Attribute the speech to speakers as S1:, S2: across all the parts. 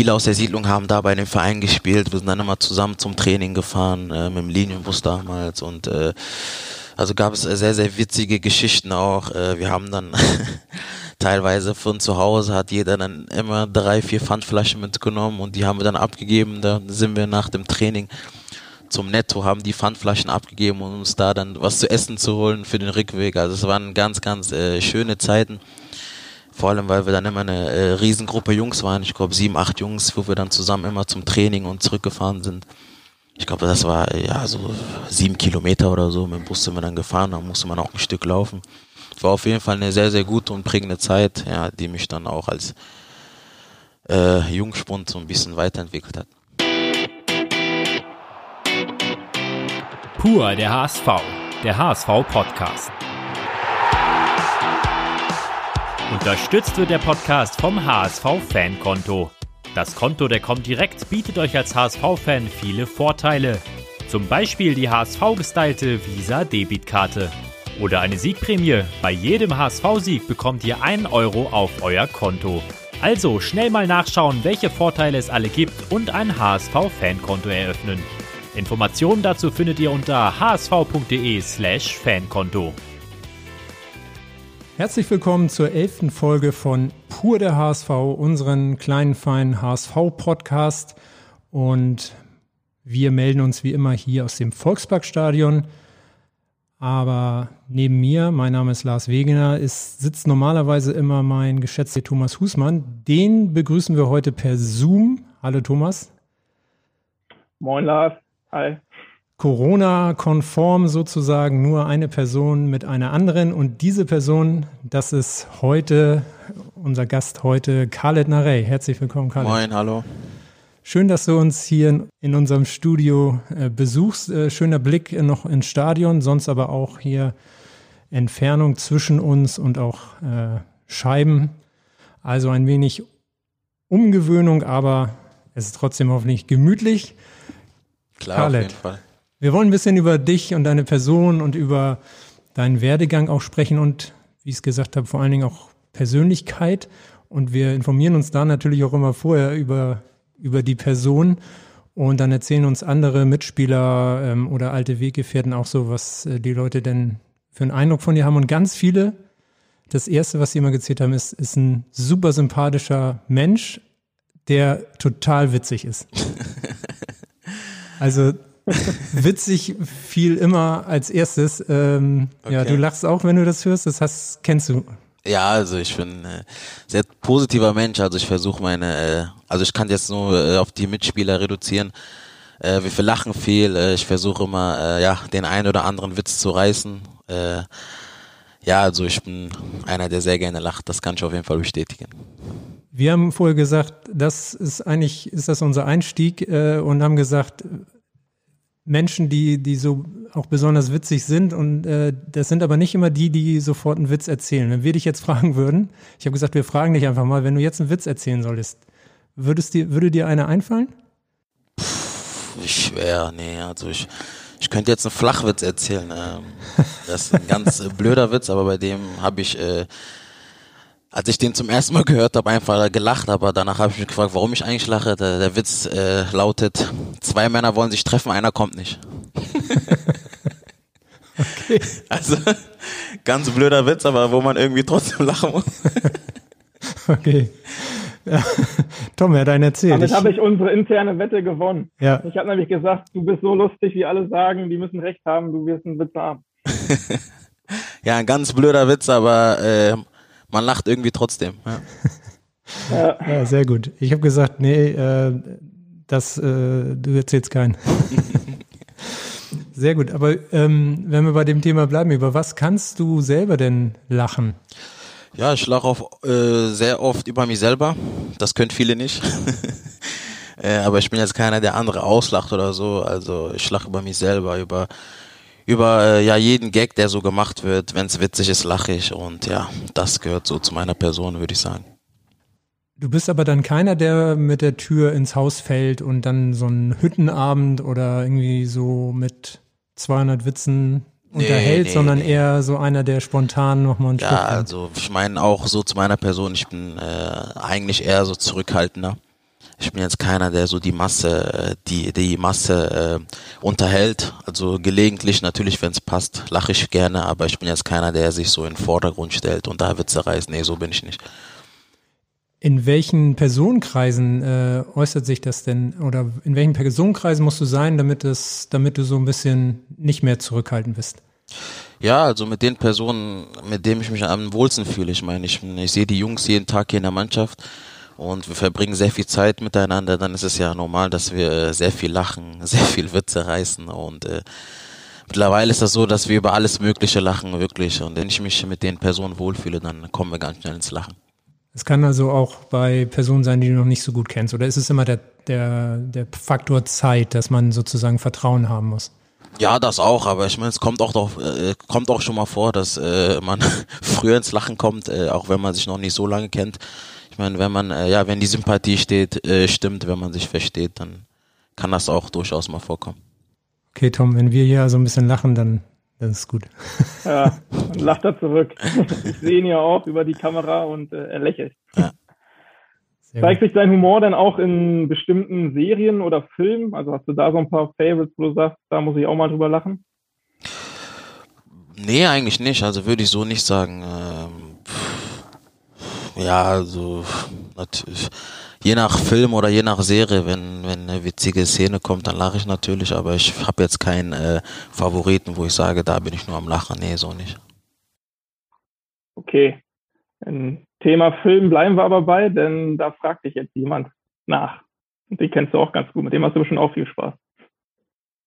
S1: viele aus der Siedlung haben da bei dem Verein gespielt. Wir sind dann immer zusammen zum Training gefahren, äh, mit dem Linienbus damals und äh, also gab es sehr, sehr witzige Geschichten auch. Äh, wir haben dann teilweise von zu Hause hat jeder dann immer drei, vier Pfandflaschen mitgenommen und die haben wir dann abgegeben. Da sind wir nach dem Training zum Netto, haben die Pfandflaschen abgegeben, um uns da dann was zu essen zu holen für den Rückweg. Also es waren ganz, ganz äh, schöne Zeiten. Vor allem, weil wir dann immer eine äh, Riesengruppe Jungs waren. Ich glaube sieben, acht Jungs, wo wir dann zusammen immer zum Training und zurückgefahren sind. Ich glaube, das war ja so sieben Kilometer oder so. Mit dem Bus sind wir dann gefahren, da musste man auch ein Stück laufen. War auf jeden Fall eine sehr, sehr gute und prägende Zeit, ja, die mich dann auch als äh, Jungspund so ein bisschen weiterentwickelt hat.
S2: Pur der HSV, der HSV Unterstützt wird der Podcast vom HSV Fankonto. Das Konto der kommt direkt bietet euch als HSV-Fan viele Vorteile. Zum Beispiel die HSV-gestylte Visa-Debitkarte. Oder eine Siegprämie. Bei jedem HSV-Sieg bekommt ihr einen Euro auf euer Konto. Also schnell mal nachschauen, welche Vorteile es alle gibt und ein HSV-Fankonto eröffnen. Informationen dazu findet ihr unter hsv.de/slash Fankonto.
S3: Herzlich willkommen zur elften Folge von Pur der HSV, unseren kleinen feinen HSV-Podcast. Und wir melden uns wie immer hier aus dem Volksparkstadion. Aber neben mir, mein Name ist Lars Wegener, ist, sitzt normalerweise immer mein geschätzter Thomas Husmann. Den begrüßen wir heute per Zoom. Hallo Thomas.
S4: Moin Lars. Hi.
S3: Corona-konform sozusagen nur eine Person mit einer anderen. Und diese Person, das ist heute, unser Gast heute, Khaled Narey. Herzlich willkommen, Khaled.
S1: Moin, hallo.
S3: Schön, dass du uns hier in unserem Studio äh, besuchst. Äh, schöner Blick noch ins Stadion, sonst aber auch hier Entfernung zwischen uns und auch äh, Scheiben. Also ein wenig Umgewöhnung, aber es ist trotzdem hoffentlich gemütlich.
S1: Klar, Khaled. auf jeden Fall.
S3: Wir wollen ein bisschen über dich und deine Person und über deinen Werdegang auch sprechen und, wie ich es gesagt habe, vor allen Dingen auch Persönlichkeit. Und wir informieren uns da natürlich auch immer vorher über, über die Person. Und dann erzählen uns andere Mitspieler ähm, oder alte Weggefährten auch so, was äh, die Leute denn für einen Eindruck von dir haben. Und ganz viele, das Erste, was sie immer gezählt haben, ist, ist ein super sympathischer Mensch, der total witzig ist. Also witzig fiel immer als erstes. Ähm, okay. Ja, du lachst auch, wenn du das hörst. Das hast, kennst du.
S1: Ja, also ich bin äh, sehr positiver Mensch. Also ich versuche meine, äh, also ich kann jetzt nur äh, auf die Mitspieler reduzieren. Äh, wir lachen viel. Äh, ich versuche immer, äh, ja, den einen oder anderen Witz zu reißen. Äh, ja, also ich bin einer, der sehr gerne lacht. Das kann ich auf jeden Fall bestätigen.
S3: Wir haben vorher gesagt, das ist eigentlich, ist das unser Einstieg äh, und haben gesagt, Menschen, die, die so auch besonders witzig sind und äh, das sind aber nicht immer die, die sofort einen Witz erzählen. Wenn wir dich jetzt fragen würden, ich habe gesagt, wir fragen dich einfach mal, wenn du jetzt einen Witz erzählen solltest, würdest dir, würde dir einer einfallen?
S1: Puh, schwer, nee, also ich, ich könnte jetzt einen Flachwitz erzählen. Ähm, das ist ein ganz äh, blöder Witz, aber bei dem habe ich äh, als ich den zum ersten Mal gehört habe, einfach gelacht, aber danach habe ich mich gefragt, warum ich eigentlich lache. Der, der Witz äh, lautet, zwei Männer wollen sich treffen, einer kommt nicht. okay. Also, ganz blöder Witz, aber wo man irgendwie trotzdem lachen muss.
S3: okay. Ja. Tom, er hat einen erzählt.
S4: Damit habe ich unsere interne Wette gewonnen. Ja. Ich habe nämlich gesagt, du bist so lustig, wie alle sagen, die müssen recht haben, du wirst einen Witz haben.
S1: ja, ein ganz blöder Witz, aber äh, man lacht irgendwie trotzdem.
S3: Ja, ja sehr gut. Ich habe gesagt, nee, äh, das, äh, du erzählst keinen. sehr gut. Aber ähm, wenn wir bei dem Thema bleiben, über was kannst du selber denn lachen?
S1: Ja, ich lache äh, sehr oft über mich selber. Das können viele nicht. äh, aber ich bin jetzt keiner, der andere auslacht oder so. Also ich lache über mich selber, über über äh, ja jeden Gag, der so gemacht wird. Wenn es witzig ist, lache ich und ja, das gehört so zu meiner Person, würde ich sagen.
S3: Du bist aber dann keiner, der mit der Tür ins Haus fällt und dann so einen Hüttenabend oder irgendwie so mit 200 Witzen unterhält, nee, sondern nee. eher so einer, der spontan nochmal einen
S1: Ja, Stück also ich meine auch so zu meiner Person, ich bin äh, eigentlich eher so zurückhaltender. Ich bin jetzt keiner, der so die Masse, die, die Masse äh, unterhält. Also gelegentlich natürlich, wenn es passt, lache ich gerne, aber ich bin jetzt keiner, der sich so in den Vordergrund stellt und da Witze reißt. Nee, so bin ich nicht.
S3: In welchen Personenkreisen äh, äußert sich das denn? Oder in welchen Personenkreisen musst du sein, damit es, damit du so ein bisschen nicht mehr zurückhaltend bist?
S1: Ja, also mit den Personen, mit denen ich mich am wohlsten fühle. Ich meine, ich, ich sehe die Jungs jeden Tag hier in der Mannschaft und wir verbringen sehr viel Zeit miteinander, dann ist es ja normal, dass wir sehr viel lachen, sehr viel Witze reißen und äh, mittlerweile ist das so, dass wir über alles Mögliche lachen, wirklich. Und wenn ich mich mit den Personen wohlfühle, dann kommen wir ganz schnell ins Lachen.
S3: Es kann also auch bei Personen sein, die du noch nicht so gut kennst, oder ist es immer der, der, der Faktor Zeit, dass man sozusagen Vertrauen haben muss?
S1: Ja, das auch, aber ich meine, es kommt auch doch, äh, kommt auch schon mal vor, dass äh, man früher ins Lachen kommt, äh, auch wenn man sich noch nicht so lange kennt meine, wenn man, äh, ja, wenn die Sympathie steht, äh, stimmt, wenn man sich versteht, dann kann das auch durchaus mal vorkommen.
S3: Okay, Tom, wenn wir hier so ein bisschen lachen, dann, dann ist gut.
S4: Ja, dann lacht er zurück. Ich sehe ihn ja auch über die Kamera und äh, er lächelt. Ja. Zeigt sich dein Humor dann auch in bestimmten Serien oder Filmen? Also hast du da so ein paar Favorites, wo du sagst, da muss ich auch mal drüber lachen?
S1: Nee, eigentlich nicht. Also würde ich so nicht sagen. Ähm, ja, also je nach Film oder je nach Serie, wenn, wenn eine witzige Szene kommt, dann lache ich natürlich, aber ich habe jetzt keinen äh, Favoriten, wo ich sage, da bin ich nur am Lachen. Nee, so nicht.
S4: Okay. Im Thema Film bleiben wir aber bei, denn da fragt dich jetzt jemand nach. Und die kennst du auch ganz gut, mit dem hast du bestimmt auch viel Spaß.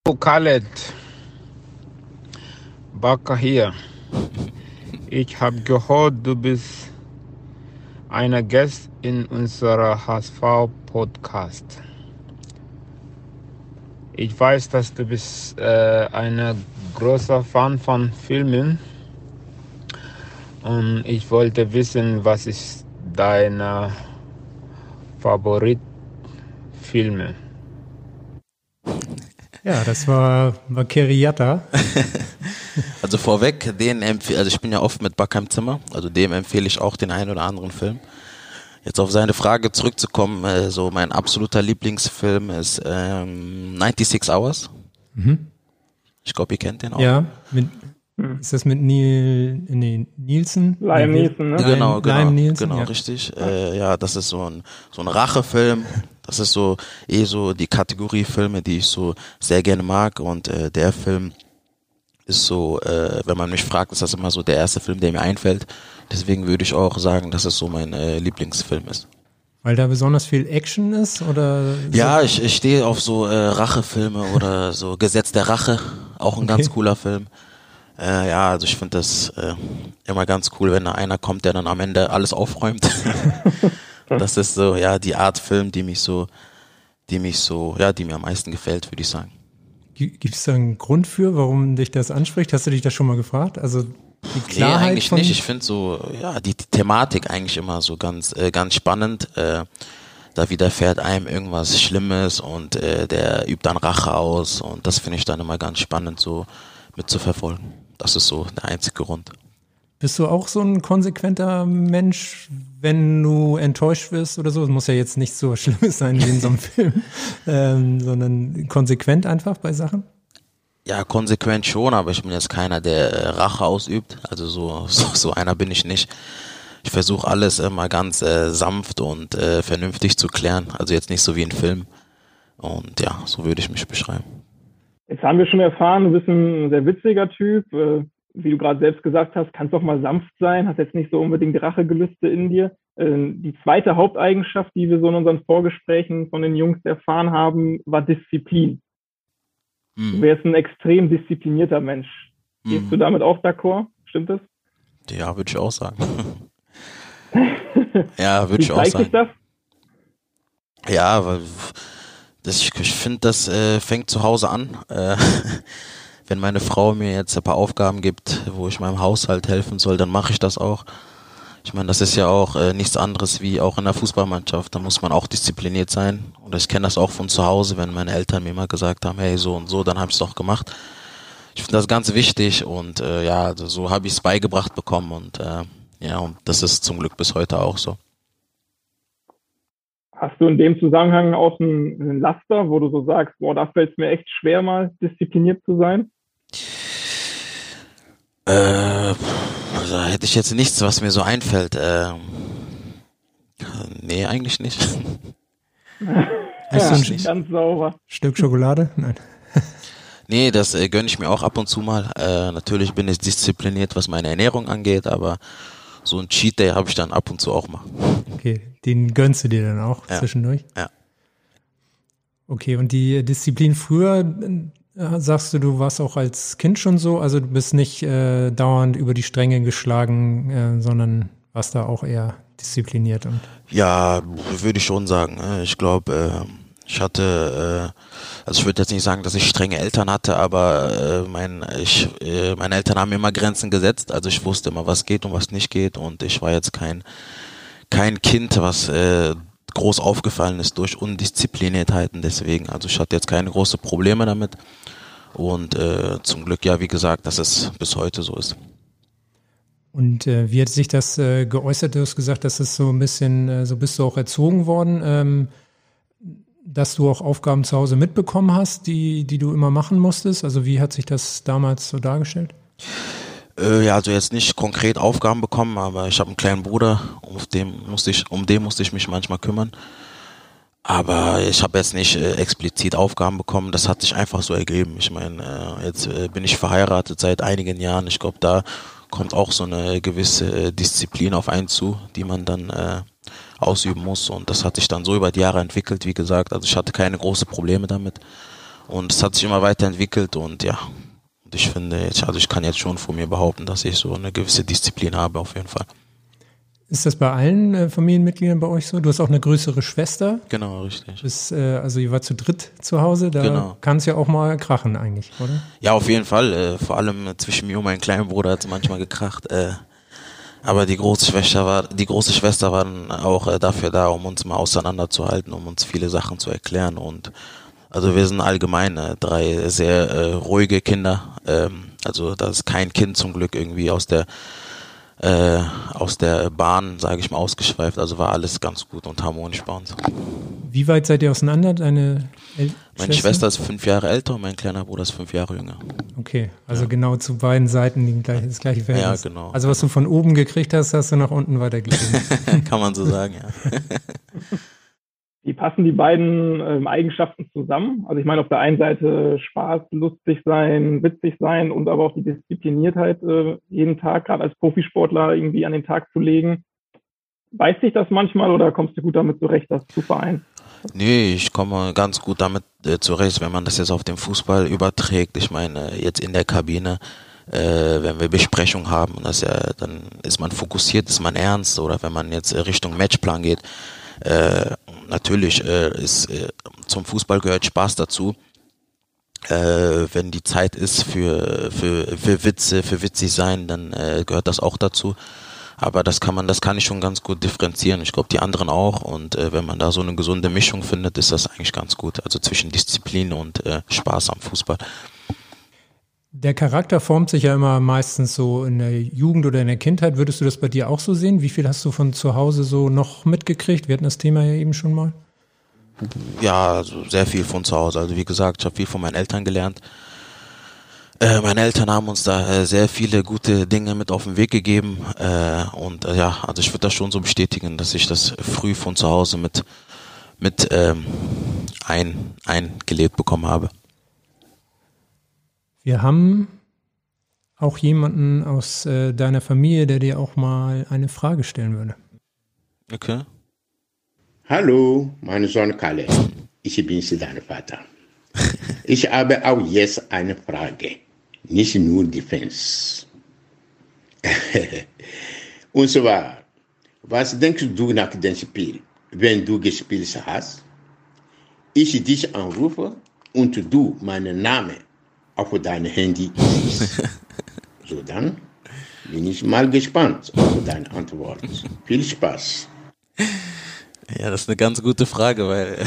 S5: Oh, Khaled. Baka hier. Ich habe gehört, du bist einer Gast in unserer HSV-Podcast. Ich weiß, dass du bist äh, ein großer Fan von Filmen und ich wollte wissen, was ist deine Favoritfilme?
S3: Ja, das war Vakeriata.
S1: Also vorweg, den empfehle, also ich bin ja oft mit Back im Zimmer, also dem empfehle ich auch den einen oder anderen Film. Jetzt auf seine Frage zurückzukommen, äh, so mein absoluter Lieblingsfilm ist ähm, 96 Hours. Mhm. Ich glaube, ihr kennt den auch.
S3: Ja, mit, ist das mit Neil, nee, Nielsen?
S4: Liam Nielsen, ne?
S1: Genau, genau, Liam Nielsen, genau, ja. richtig. Äh, ja, das ist so ein, so ein Rachefilm. Das ist so eh so die Kategorie Filme, die ich so sehr gerne mag und äh, der Film ist so, äh, wenn man mich fragt, ist das immer so der erste Film, der mir einfällt. Deswegen würde ich auch sagen, dass es so mein äh, Lieblingsfilm ist.
S3: Weil da besonders viel Action ist oder?
S1: So? Ja, ich, ich stehe auf so äh, Rachefilme oder so Gesetz der Rache, auch ein okay. ganz cooler Film. Äh, ja, also ich finde das äh, immer ganz cool, wenn da einer kommt, der dann am Ende alles aufräumt. das ist so, ja, die Art Film, die mich so, die mich so, ja, die mir am meisten gefällt, würde ich sagen.
S3: Gibt es da einen Grund für, warum dich das anspricht? Hast du dich das schon mal gefragt? Also die
S1: Klarheit nee, eigentlich nicht. Ich finde so, ja, die, die, Thematik eigentlich immer so ganz, äh, ganz spannend. Äh, da widerfährt einem irgendwas Schlimmes und äh, der übt dann Rache aus und das finde ich dann immer ganz spannend so mitzuverfolgen. Das ist so der einzige Grund.
S3: Bist du auch so ein konsequenter Mensch, wenn du enttäuscht wirst oder so? Es muss ja jetzt nicht so Schlimmes sein wie in so einem Film, ähm, sondern konsequent einfach bei Sachen?
S1: Ja, konsequent schon, aber ich bin jetzt keiner, der äh, Rache ausübt. Also so, so, so einer bin ich nicht. Ich versuche alles immer ganz äh, sanft und äh, vernünftig zu klären. Also jetzt nicht so wie ein Film. Und ja, so würde ich mich beschreiben.
S4: Jetzt haben wir schon erfahren, du bist ein sehr witziger Typ. Äh, wie du gerade selbst gesagt hast, kannst doch mal sanft sein, hast jetzt nicht so unbedingt Rachegelüste in dir. Ähm, die zweite Haupteigenschaft, die wir so in unseren Vorgesprächen von den Jungs erfahren haben, war Disziplin. Mhm. Du wärst ein extrem disziplinierter Mensch. Gehst mhm. du damit auch d'accord? Stimmt das?
S1: Ja, würde ich auch sagen. ja, würde ich auch sagen. Das? Ja, weil das, ich, ich finde, das äh, fängt zu Hause an. Äh, wenn meine Frau mir jetzt ein paar Aufgaben gibt, wo ich meinem Haushalt helfen soll, dann mache ich das auch. Ich meine, das ist ja auch äh, nichts anderes wie auch in der Fußballmannschaft. Da muss man auch diszipliniert sein. Und ich kenne das auch von zu Hause, wenn meine Eltern mir immer gesagt haben, hey, so und so, dann habe ich es doch gemacht. Ich finde das ganz wichtig und äh, ja, so habe ich es beigebracht bekommen und äh, ja, und das ist zum Glück bis heute auch so.
S4: Hast du in dem Zusammenhang auch einen, einen Laster, wo du so sagst, boah, da fällt es mir echt schwer, mal diszipliniert zu sein?
S1: Äh, da hätte ich jetzt nichts, was mir so einfällt. Äh, nee, eigentlich nicht.
S3: Ist
S4: ja,
S3: ein
S4: ganz sauber.
S3: Stück Schokolade? Nein.
S1: Nee, das äh, gönne ich mir auch ab und zu mal. Äh, natürlich bin ich diszipliniert, was meine Ernährung angeht, aber so ein Cheat Day habe ich dann ab und zu auch mal.
S3: Okay, den gönnst du dir dann auch
S1: Ja.
S3: zwischendurch?
S1: Ja.
S3: Okay, und die Disziplin früher, äh, sagst du, du warst auch als Kind schon so, also du bist nicht äh, dauernd über die Stränge geschlagen, äh, sondern warst da auch eher diszipliniert und
S1: Ja, würde ich schon sagen. äh, Ich glaube, äh, ich hatte, äh, also ich würde jetzt nicht sagen, dass ich strenge Eltern hatte, aber äh, mein, ich, äh, meine Eltern haben mir immer Grenzen gesetzt. Also ich wusste immer, was geht und was nicht geht. Und ich war jetzt kein, kein Kind, was äh, groß aufgefallen ist durch Undiszipliniertheiten. Deswegen, also ich hatte jetzt keine großen Probleme damit. Und äh, zum Glück, ja, wie gesagt, dass es bis heute so ist.
S3: Und äh, wie hat sich das äh, geäußert? Du hast gesagt, dass es so ein bisschen, äh, so bist du auch erzogen worden, ähm, dass du auch Aufgaben zu Hause mitbekommen hast, die, die du immer machen musstest. Also wie hat sich das damals so dargestellt?
S1: Äh, ja, also jetzt nicht konkret Aufgaben bekommen, aber ich habe einen kleinen Bruder, um dem musste ich, um den musste ich mich manchmal kümmern. Aber ich habe jetzt nicht äh, explizit Aufgaben bekommen, das hat sich einfach so ergeben. Ich meine, äh, jetzt äh, bin ich verheiratet seit einigen Jahren. Ich glaube, da kommt auch so eine gewisse äh, Disziplin auf einen zu, die man dann äh, ausüben muss. Und das hat sich dann so über die Jahre entwickelt, wie gesagt. Also ich hatte keine großen Probleme damit. Und es hat sich immer weiterentwickelt und ja, und ich finde, ich, also ich kann jetzt schon von mir behaupten, dass ich so eine gewisse Disziplin habe, auf jeden Fall.
S3: Ist das bei allen äh, Familienmitgliedern bei euch so? Du hast auch eine größere Schwester.
S1: Genau, richtig.
S3: Bist, äh, also ihr war zu dritt zu Hause. Da
S1: Genau.
S3: kann es ja auch mal krachen eigentlich, oder?
S1: Ja, auf jeden Fall. Äh, vor allem äh, zwischen mir und meinem kleinen Bruder hat es manchmal gekracht. Aber die große Schwester war, die große Schwester war dann auch äh, dafür da, um uns mal auseinanderzuhalten, um uns viele Sachen zu erklären. Und also wir sind allgemein äh, drei sehr äh, ruhige Kinder. Ähm, also da ist kein Kind zum Glück irgendwie aus der äh, aus der Bahn, sage ich mal, ausgeschweift. Also war alles ganz gut und harmonisch bei uns.
S3: Wie weit seid ihr auseinander? Deine El
S1: Meine Schwester ist fünf Jahre älter und mein kleiner Bruder ist fünf Jahre jünger.
S3: Okay, also genau zu beiden Seiten gleiche, das gleiche Verhältnis.
S1: genau.
S3: Also was du von oben gekriegt hast, hast du nach unten weitergegeben.
S1: Kann man so sagen, ja.
S4: Wie passen die beiden ähm, Eigenschaften zusammen? Also ich meine auf der einen Seite Spaß, lustig sein, witzig sein und aber auch die Diszipliniertheit äh, jeden Tag, gerade als Profisportler irgendwie an den Tag zu legen. Weiß sich das manchmal oder kommst du gut damit zurecht, das zu vereinen?
S1: Nee, ich komme ganz gut damit äh, zurecht, wenn man das jetzt auf den Fußball überträgt. Ich meine, jetzt in der Kabine, äh, wenn wir Besprechung haben, das ja, dann ist man fokussiert, ist man ernst. Oder wenn man jetzt Richtung Matchplan geht, äh, natürlich äh, ist äh, zum Fußball gehört Spaß dazu. Äh, wenn die Zeit ist für, für, für Witze, für witzig sein, dann äh, gehört das auch dazu. Aber das kann man, das kann ich schon ganz gut differenzieren. Ich glaube, die anderen auch. Und äh, wenn man da so eine gesunde Mischung findet, ist das eigentlich ganz gut. Also zwischen Disziplin und äh, Spaß am Fußball.
S3: Der Charakter formt sich ja immer meistens so in der Jugend oder in der Kindheit. Würdest du das bei dir auch so sehen? Wie viel hast du von zu Hause so noch mitgekriegt? Wir hatten das Thema ja eben schon mal.
S1: Ja, also sehr viel von zu Hause. Also wie gesagt, ich habe viel von meinen Eltern gelernt. Äh, meine Eltern haben uns da äh, sehr viele gute Dinge mit auf den Weg gegeben. Äh, und äh, ja, also ich würde das schon so bestätigen, dass ich das früh von zu Hause mit, mit ähm, ein, eingelebt bekommen habe.
S3: Wir haben auch jemanden aus äh, deiner Familie, der dir auch mal eine Frage stellen würde.
S1: Okay.
S6: Hallo, mein Sohn Kalle. Ich bin dein Vater. Ich habe auch jetzt eine Frage, nicht nur Defense. Und zwar, was denkst du nach dem Spiel, wenn du gespielt hast? Ich dich anrufe und du meinen Namen auf dein Handy siehst. So dann bin ich mal gespannt auf deine Antwort. Viel Spaß.
S1: Ja, das ist eine ganz gute Frage, weil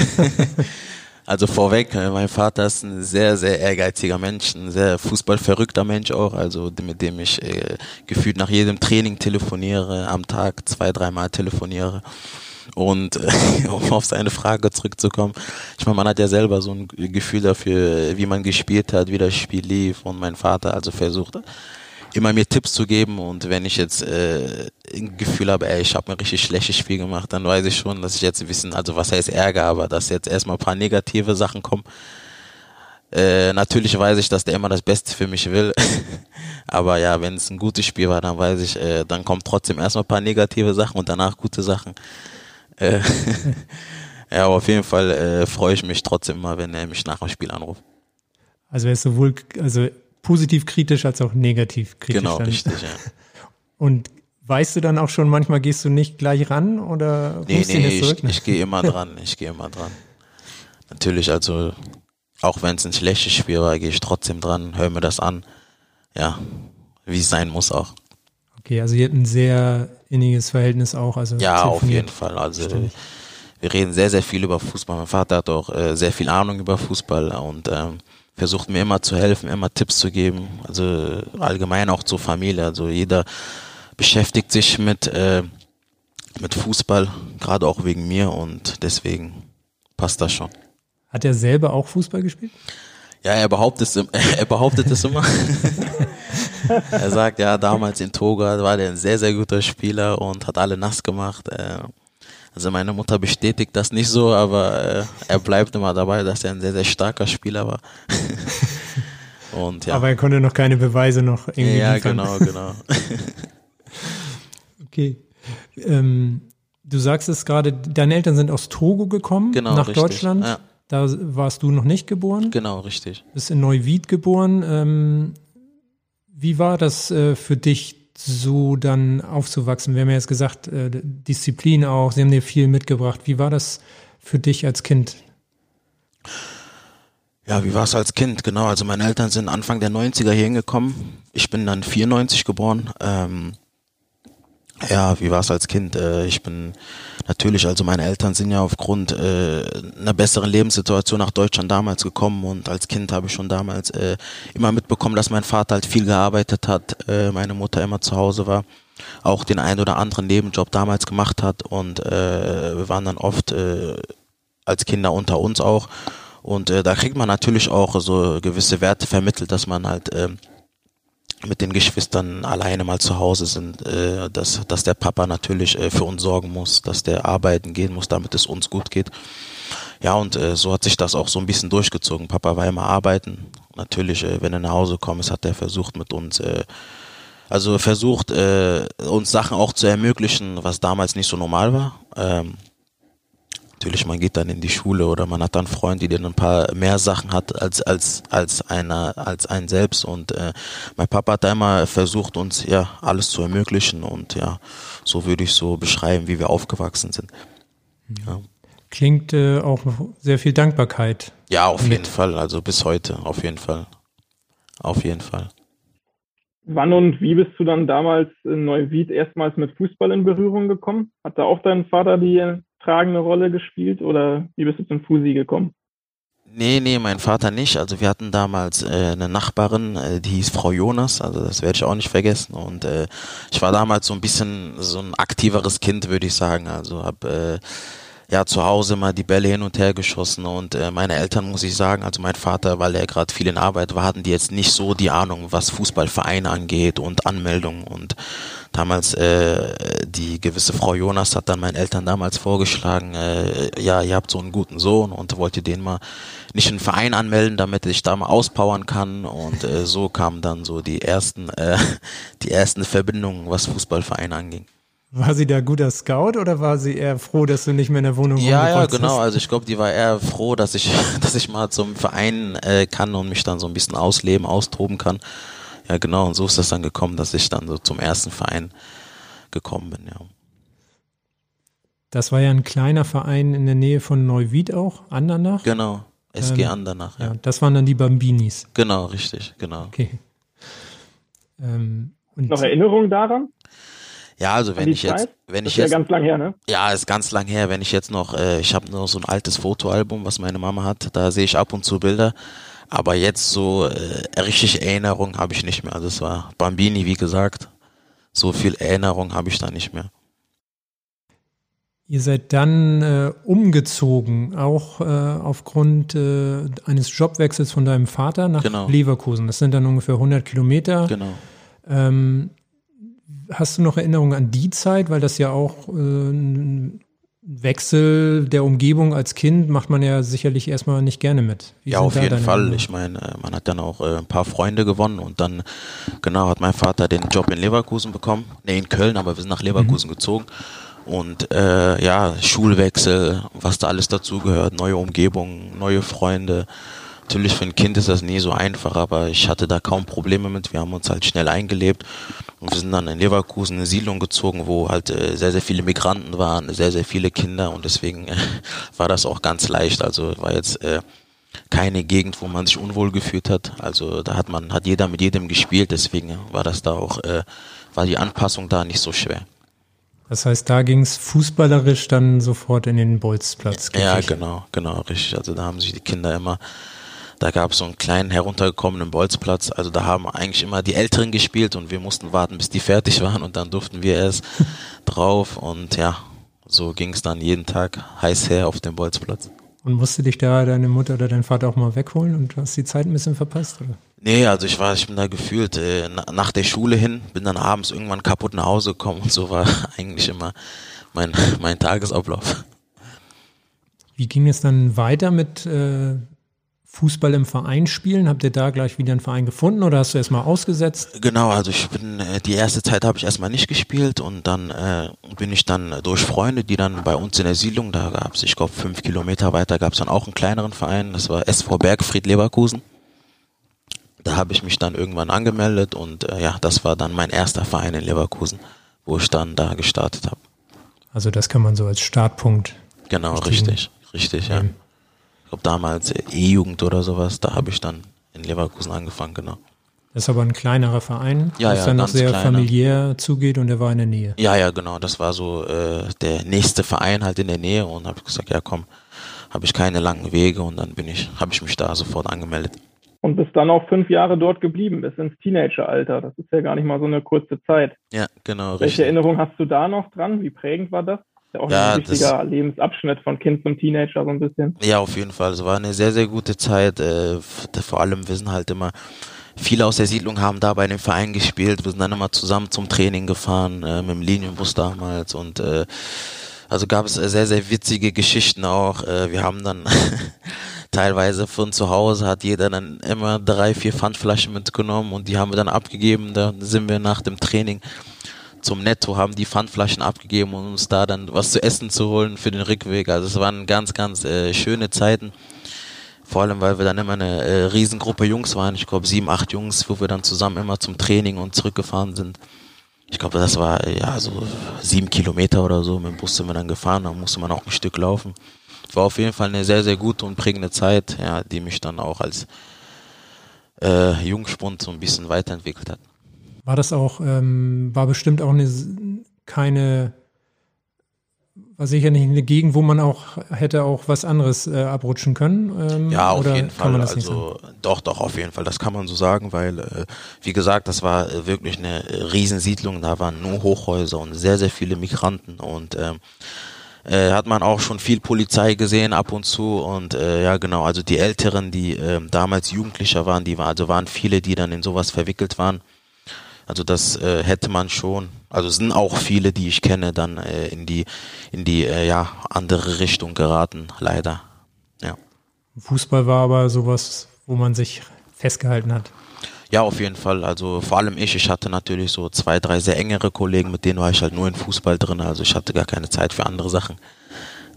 S1: also vorweg, äh, mein Vater ist ein sehr, sehr ehrgeiziger Mensch, ein sehr fußballverrückter Mensch auch, also mit dem ich äh, gefühlt nach jedem Training telefoniere, am Tag zwei, dreimal telefoniere. Und äh, um auf seine Frage zurückzukommen, ich meine, man hat ja selber so ein Gefühl dafür, wie man gespielt hat, wie das Spiel lief und mein Vater also versucht immer mir Tipps zu geben und wenn ich jetzt äh, ein Gefühl habe, ey, ich habe ein richtig schlechtes Spiel gemacht, dann weiß ich schon, dass ich jetzt wissen, also was heißt Ärger, aber dass jetzt erstmal ein paar negative Sachen kommen. Äh, natürlich weiß ich, dass der immer das Beste für mich will. aber ja, wenn es ein gutes Spiel war, dann weiß ich, äh, dann kommt trotzdem erstmal ein paar negative Sachen und danach gute Sachen. Äh, ja, aber auf jeden Fall äh, freue ich mich trotzdem immer, wenn er mich nach dem Spiel anruft.
S3: Also er ist sowohl, also positiv kritisch als auch negativ kritisch.
S1: Genau,
S3: dann.
S1: richtig, ja.
S3: Und weißt du dann auch schon, manchmal gehst du nicht gleich ran oder
S1: Nee, nee,
S3: jetzt zurück?
S1: ich, ich gehe immer dran, ich gehe immer dran. Natürlich, also auch wenn es ein schlechtes Spiel war, gehe ich trotzdem dran, höre mir das an. Ja, wie es sein muss auch.
S3: Okay, also ihr habt ein sehr inniges Verhältnis auch. Also
S1: Ja, auf jeden Fall. Also wir reden sehr, sehr viel über Fußball. Mein Vater hat auch äh, sehr viel Ahnung über Fußball und ähm, versucht mir immer zu helfen, immer Tipps zu geben. Also allgemein auch zur Familie. Also jeder beschäftigt sich mit äh, mit Fußball, gerade auch wegen mir und deswegen passt das schon.
S3: Hat er selber auch Fußball gespielt?
S1: Ja, er behauptet es, er behauptet es immer. er sagt, ja, damals in Toga war der ein sehr, sehr guter Spieler und hat alle nass gemacht. Äh, Also meine Mutter bestätigt das nicht so, aber äh, er bleibt immer dabei, dass er ein sehr, sehr starker Spieler war. und ja,
S3: Aber er konnte noch keine Beweise noch irgendwie
S1: ja
S3: liefern.
S1: genau, genau.
S3: Okay. Ähm, du sagst es gerade, deine Eltern sind aus Togo gekommen,
S1: Genau,
S3: nach
S1: richtig.
S3: Deutschland.
S1: Ja.
S3: Da warst du noch nicht geboren,
S1: Genau, richtig.
S3: bist in Neuwied geboren. Ähm, wie war das äh, für dich, so dann aufzuwachsen? Wir haben ja jetzt gesagt, äh, Disziplin auch, sie haben dir viel mitgebracht. Wie war das für dich als Kind?
S1: Ja, wie war es als Kind? Genau, also meine Eltern sind Anfang der 90er hier hingekommen. Ich bin dann 94 geboren. Ähm, ja, wie war es als Kind? Äh, ich bin natürlich, also meine Eltern sind ja aufgrund äh, einer besseren Lebenssituation nach Deutschland damals gekommen und als Kind habe ich schon damals äh, immer mitbekommen, dass mein Vater halt viel gearbeitet hat, meine Mutter immer zu Hause war, auch den einen oder anderen Nebenjob damals gemacht hat und wir waren dann oft als Kinder unter uns auch. Und da kriegt man natürlich auch so gewisse Werte vermittelt, dass man halt ähm, mit den Geschwistern alleine mal zu Hause sind, äh, dass, dass der Papa natürlich äh, für uns sorgen muss, dass der arbeiten gehen muss, damit es uns gut geht. Ja, und äh, so hat sich das auch so ein bisschen durchgezogen. Papa war immer arbeiten. Natürlich, äh, wenn er nach Hause kommt, hat er versucht mit uns, äh, also versucht, äh, uns Sachen auch zu ermöglichen, was damals nicht so normal war. Ähm, Natürlich, man geht dann in die Schule oder man hat dann Freunde, die dann ein paar mehr Sachen hat als als als einer als ein selbst und äh, mein Papa hat da immer versucht uns ja alles zu ermöglichen und ja so würde ich so beschreiben, wie wir aufgewachsen sind. Ja,
S3: Klingt äh, auch sehr viel Dankbarkeit.
S1: ja auf
S3: Mit.
S1: jeden Fall, also bis heute, auf jeden Fall, auf jeden Fall.
S4: Wann und wie bist du dann damals in Neuwied erstmals mit Fußball in Berührung gekommen? Hat da auch dein Vater die tragende Rolle gespielt oder wie bist du zum Fusi gekommen?
S1: Nee, nee, mein Vater nicht. Also wir hatten damals äh, eine Nachbarin, äh, die hieß Frau Jonas, also das werde ich auch nicht vergessen. Und äh, ich war damals so ein bisschen so ein aktiveres Kind, würde ich sagen. Also habe äh, ja zu Hause mal die Bälle hin und her geschossen und äh, meine Eltern, muss ich sagen, also mein Vater, weil er gerade viel in Arbeit war, hatten die jetzt nicht so die Ahnung, was Fußballvereine angeht und Anmeldungen und damals äh, die gewisse Frau Jonas hat dann meinen Eltern damals vorgeschlagen, äh, ja, ihr habt so einen guten Sohn und wollt ihr den mal nicht in einen Verein anmelden, damit er sich da mal auspowern kann und äh, so kamen dann so die ersten äh, die ersten Verbindungen, was Fußballvereine anging.
S3: War sie da guter Scout oder war sie eher froh, dass du nicht mehr in der Wohnung
S1: Ja, ja,
S3: rumgekreuzt
S1: genau.
S3: hast?
S1: Also ich glaube, die war eher froh, dass ich, dass ich mal zum Verein äh, kann und mich dann so ein bisschen ausleben, austoben kann. Ja, genau. Und so ist das dann gekommen, dass ich dann so zum ersten Verein gekommen bin. Ja.
S3: Das war ja ein kleiner Verein in der Nähe von Neuwied auch, Andernach.
S1: Genau. SG
S3: Ähm,
S1: Andernach. Ja.
S3: Ja, das waren dann die Bambinis.
S1: Genau, richtig, genau.
S3: Okay. Ähm, und
S4: Noch Erinnerungen daran?
S1: Ja, also wenn ich jetzt, wenn
S4: Das
S1: ich
S4: ist ja
S1: jetzt,
S4: ganz lang her, ne?
S1: ja, ist ganz lang her, wenn ich jetzt noch, äh, ich habe nur so ein altes Fotoalbum, was meine Mama hat, da sehe ich ab und zu Bilder, aber jetzt so äh, richtig Erinnerung habe ich nicht mehr. Also es war Bambini, wie gesagt, so viel Erinnerung habe ich da nicht mehr.
S3: Ihr seid dann äh, umgezogen, auch äh, aufgrund äh, eines Jobwechsels von deinem Vater nach
S1: Genau.
S3: Leverkusen. Das sind dann ungefähr 100 Kilometer.
S1: Genau.
S3: Ähm, hast du noch Erinnerungen an die Zeit? Weil das ja auch äh, ein Wechsel der Umgebung als Kind macht man ja sicherlich erstmal nicht gerne mit. Wie
S1: Ja, auf jeden Fall.
S3: Erinnerungen?
S1: Ich meine, äh, man hat dann auch äh, ein paar Freunde gewonnen und dann, genau, hat mein Vater den Job in Leverkusen bekommen. Nee, in Köln, aber wir sind nach Leverkusen gezogen. Und äh, ja, Schulwechsel, was da alles dazugehört, neue Umgebung, neue Freunde. Natürlich für ein Kind ist das nie so einfach, aber ich hatte da kaum Probleme mit. Wir haben uns halt schnell eingelebt und wir sind dann in Leverkusen in eine Siedlung gezogen, wo halt äh, sehr, sehr viele Migranten waren, sehr, sehr viele Kinder und deswegen äh, war das auch ganz leicht. Also war jetzt äh, keine Gegend, wo man sich unwohl gefühlt hat. Also da hat man, hat jeder mit jedem gespielt, deswegen war das da auch, war die Anpassung da nicht so schwer.
S3: Das heißt, da ging es fußballerisch dann sofort in den Bolzplatz.
S1: Ja, genau, genau, richtig. Also da haben sich die Kinder immer, da gab es so einen kleinen heruntergekommenen Bolzplatz. Also da haben eigentlich immer die Älteren gespielt und wir mussten warten, bis die fertig waren und dann durften wir erst drauf und ja, so ging es dann jeden Tag heiß her auf dem Bolzplatz.
S3: Und musste dich da deine Mutter oder dein Vater auch mal wegholen und du hast die Zeit ein bisschen verpasst? Oder?
S1: Nee, also ich war, ich bin da gefühlt äh, na- nach der Schule hin, bin dann abends irgendwann kaputt nach Hause gekommen und so war eigentlich immer mein, mein Tagesablauf.
S3: Wie ging es dann weiter mit äh, Fußball im Verein spielen? Habt ihr da gleich wieder einen Verein gefunden oder hast du erstmal ausgesetzt?
S1: Genau, also ich bin äh, die erste Zeit habe ich erstmal nicht gespielt und dann äh, bin ich dann durch Freunde, die dann bei uns in der Siedlung, da gab es, ich glaube fünf Kilometer weiter gab es dann auch einen kleineren Verein, das war SV Bergfried Leverkusen. Da habe ich mich dann irgendwann angemeldet und äh, ja, das war dann mein erster Verein in Leverkusen, wo ich dann da gestartet habe.
S3: Also das kann man so als Startpunkt.
S1: Genau, richtig, richtig, ja.
S3: nehmen.
S1: Ich glaube damals äh, E-Jugend oder sowas, da habe ich dann in Leverkusen angefangen, genau.
S3: Das ist aber ein kleinerer Verein,
S1: Ja,
S3: das
S1: ja,
S3: dann noch sehr
S1: kleiner.
S3: familiär zugeht und der war in der Nähe.
S1: Ja, ja, genau. Das war so äh, der nächste Verein halt in der Nähe und habe gesagt, ja komm, habe ich keine langen Wege und dann bin ich, habe ich mich da sofort angemeldet.
S4: Und bist dann auch fünf Jahre dort geblieben, bis ins Teenageralter. Das ist ja gar nicht mal so eine kurze Zeit.
S1: Ja, genau,
S4: Welche
S1: richtig.
S4: Erinnerung hast du da noch dran? Wie prägend war das? Ja auch
S1: Ja,
S4: ein wichtiger Lebensabschnitt von Kind zum Teenager so ein bisschen.
S1: Ja, auf jeden Fall. Es war eine sehr, sehr gute Zeit. Äh, vor allem, wir sind halt immer, viele aus der Siedlung haben da bei dem Verein gespielt. Wir sind dann immer zusammen zum Training gefahren, äh, mit dem Linienbus damals und äh, also gab es sehr, sehr witzige Geschichten auch. Wir haben dann teilweise von zu Hause hat jeder dann immer drei, vier Pfandflaschen mitgenommen und die haben wir dann abgegeben. Da sind wir nach dem Training zum Netto, haben die Pfandflaschen abgegeben, um uns da dann was zu essen zu holen für den Rückweg. Also es waren ganz, ganz äh, schöne Zeiten. Vor allem, weil wir dann immer eine äh, Riesengruppe Jungs waren. Ich glaube sieben, acht Jungs, wo wir dann zusammen immer zum Training und zurückgefahren sind. Ich glaube, das war äh, ja so sieben Kilometer oder so. Mit dem Bus sind wir dann gefahren, da musste man auch ein Stück laufen. War auf jeden Fall eine sehr, sehr gute und prägende Zeit, ja, die mich dann auch als äh, Jungspund so ein bisschen weiterentwickelt hat.
S3: War das auch, ähm, war bestimmt auch eine, keine, war sicher nicht eine Gegend, wo man auch hätte auch was anderes äh, abrutschen können? Ähm,
S1: Ja, auf
S3: oder
S1: jeden
S3: kann
S1: Fall. Also doch, doch, auf jeden Fall. Das kann man so sagen, weil, äh, wie gesagt, das war äh, wirklich eine äh, Riesensiedlung. Da waren nur Hochhäuser und sehr, sehr viele Migranten und ähm, äh, hat man auch schon viel Polizei gesehen ab und zu und äh, ja genau, also die Älteren, die ähm, damals Jugendlicher waren, die waren, also waren viele, die dann in sowas verwickelt waren. Also das äh, hätte man schon, also es sind auch viele, die ich kenne, dann äh, in die in die äh, ja andere Richtung geraten, leider. Ja.
S3: Fußball war aber sowas, wo man sich festgehalten hat.
S1: Ja, auf jeden Fall. Also vor allem ich. Ich hatte natürlich so zwei, drei sehr engere Kollegen, mit denen war ich halt nur in Fußball drin. Also ich hatte gar keine Zeit für andere Sachen.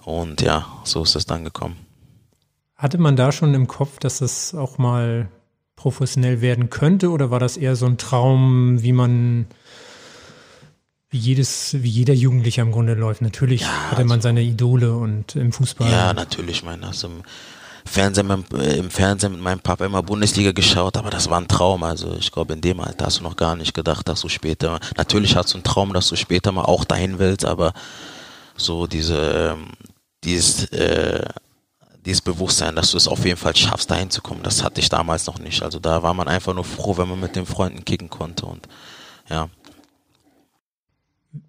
S1: Und ja, so ist es dann gekommen.
S3: Hatte man da schon im Kopf, dass das auch mal professionell werden könnte oder war das eher so ein Traum, wie man wie jedes, wie jeder Jugendliche im Grunde läuft? Natürlich hatte man seine Idole und im Fußball.
S1: Ja, natürlich. Ich meine, also im Fernsehen, mit- äh, im Fernsehen mit meinem Papa immer Bundesliga geschaut, aber das war ein Traum. Also ich glaube, in dem Alter hast du noch gar nicht gedacht, dass du später, natürlich hast du einen Traum, dass du später mal auch dahin willst, aber so diese, ähm, dieses, äh, dieses Bewusstsein, dass du es auf jeden Fall schaffst, dahin zu kommen, das hatte ich damals noch nicht. Also da war man einfach nur froh, wenn man mit den Freunden kicken konnte und ja.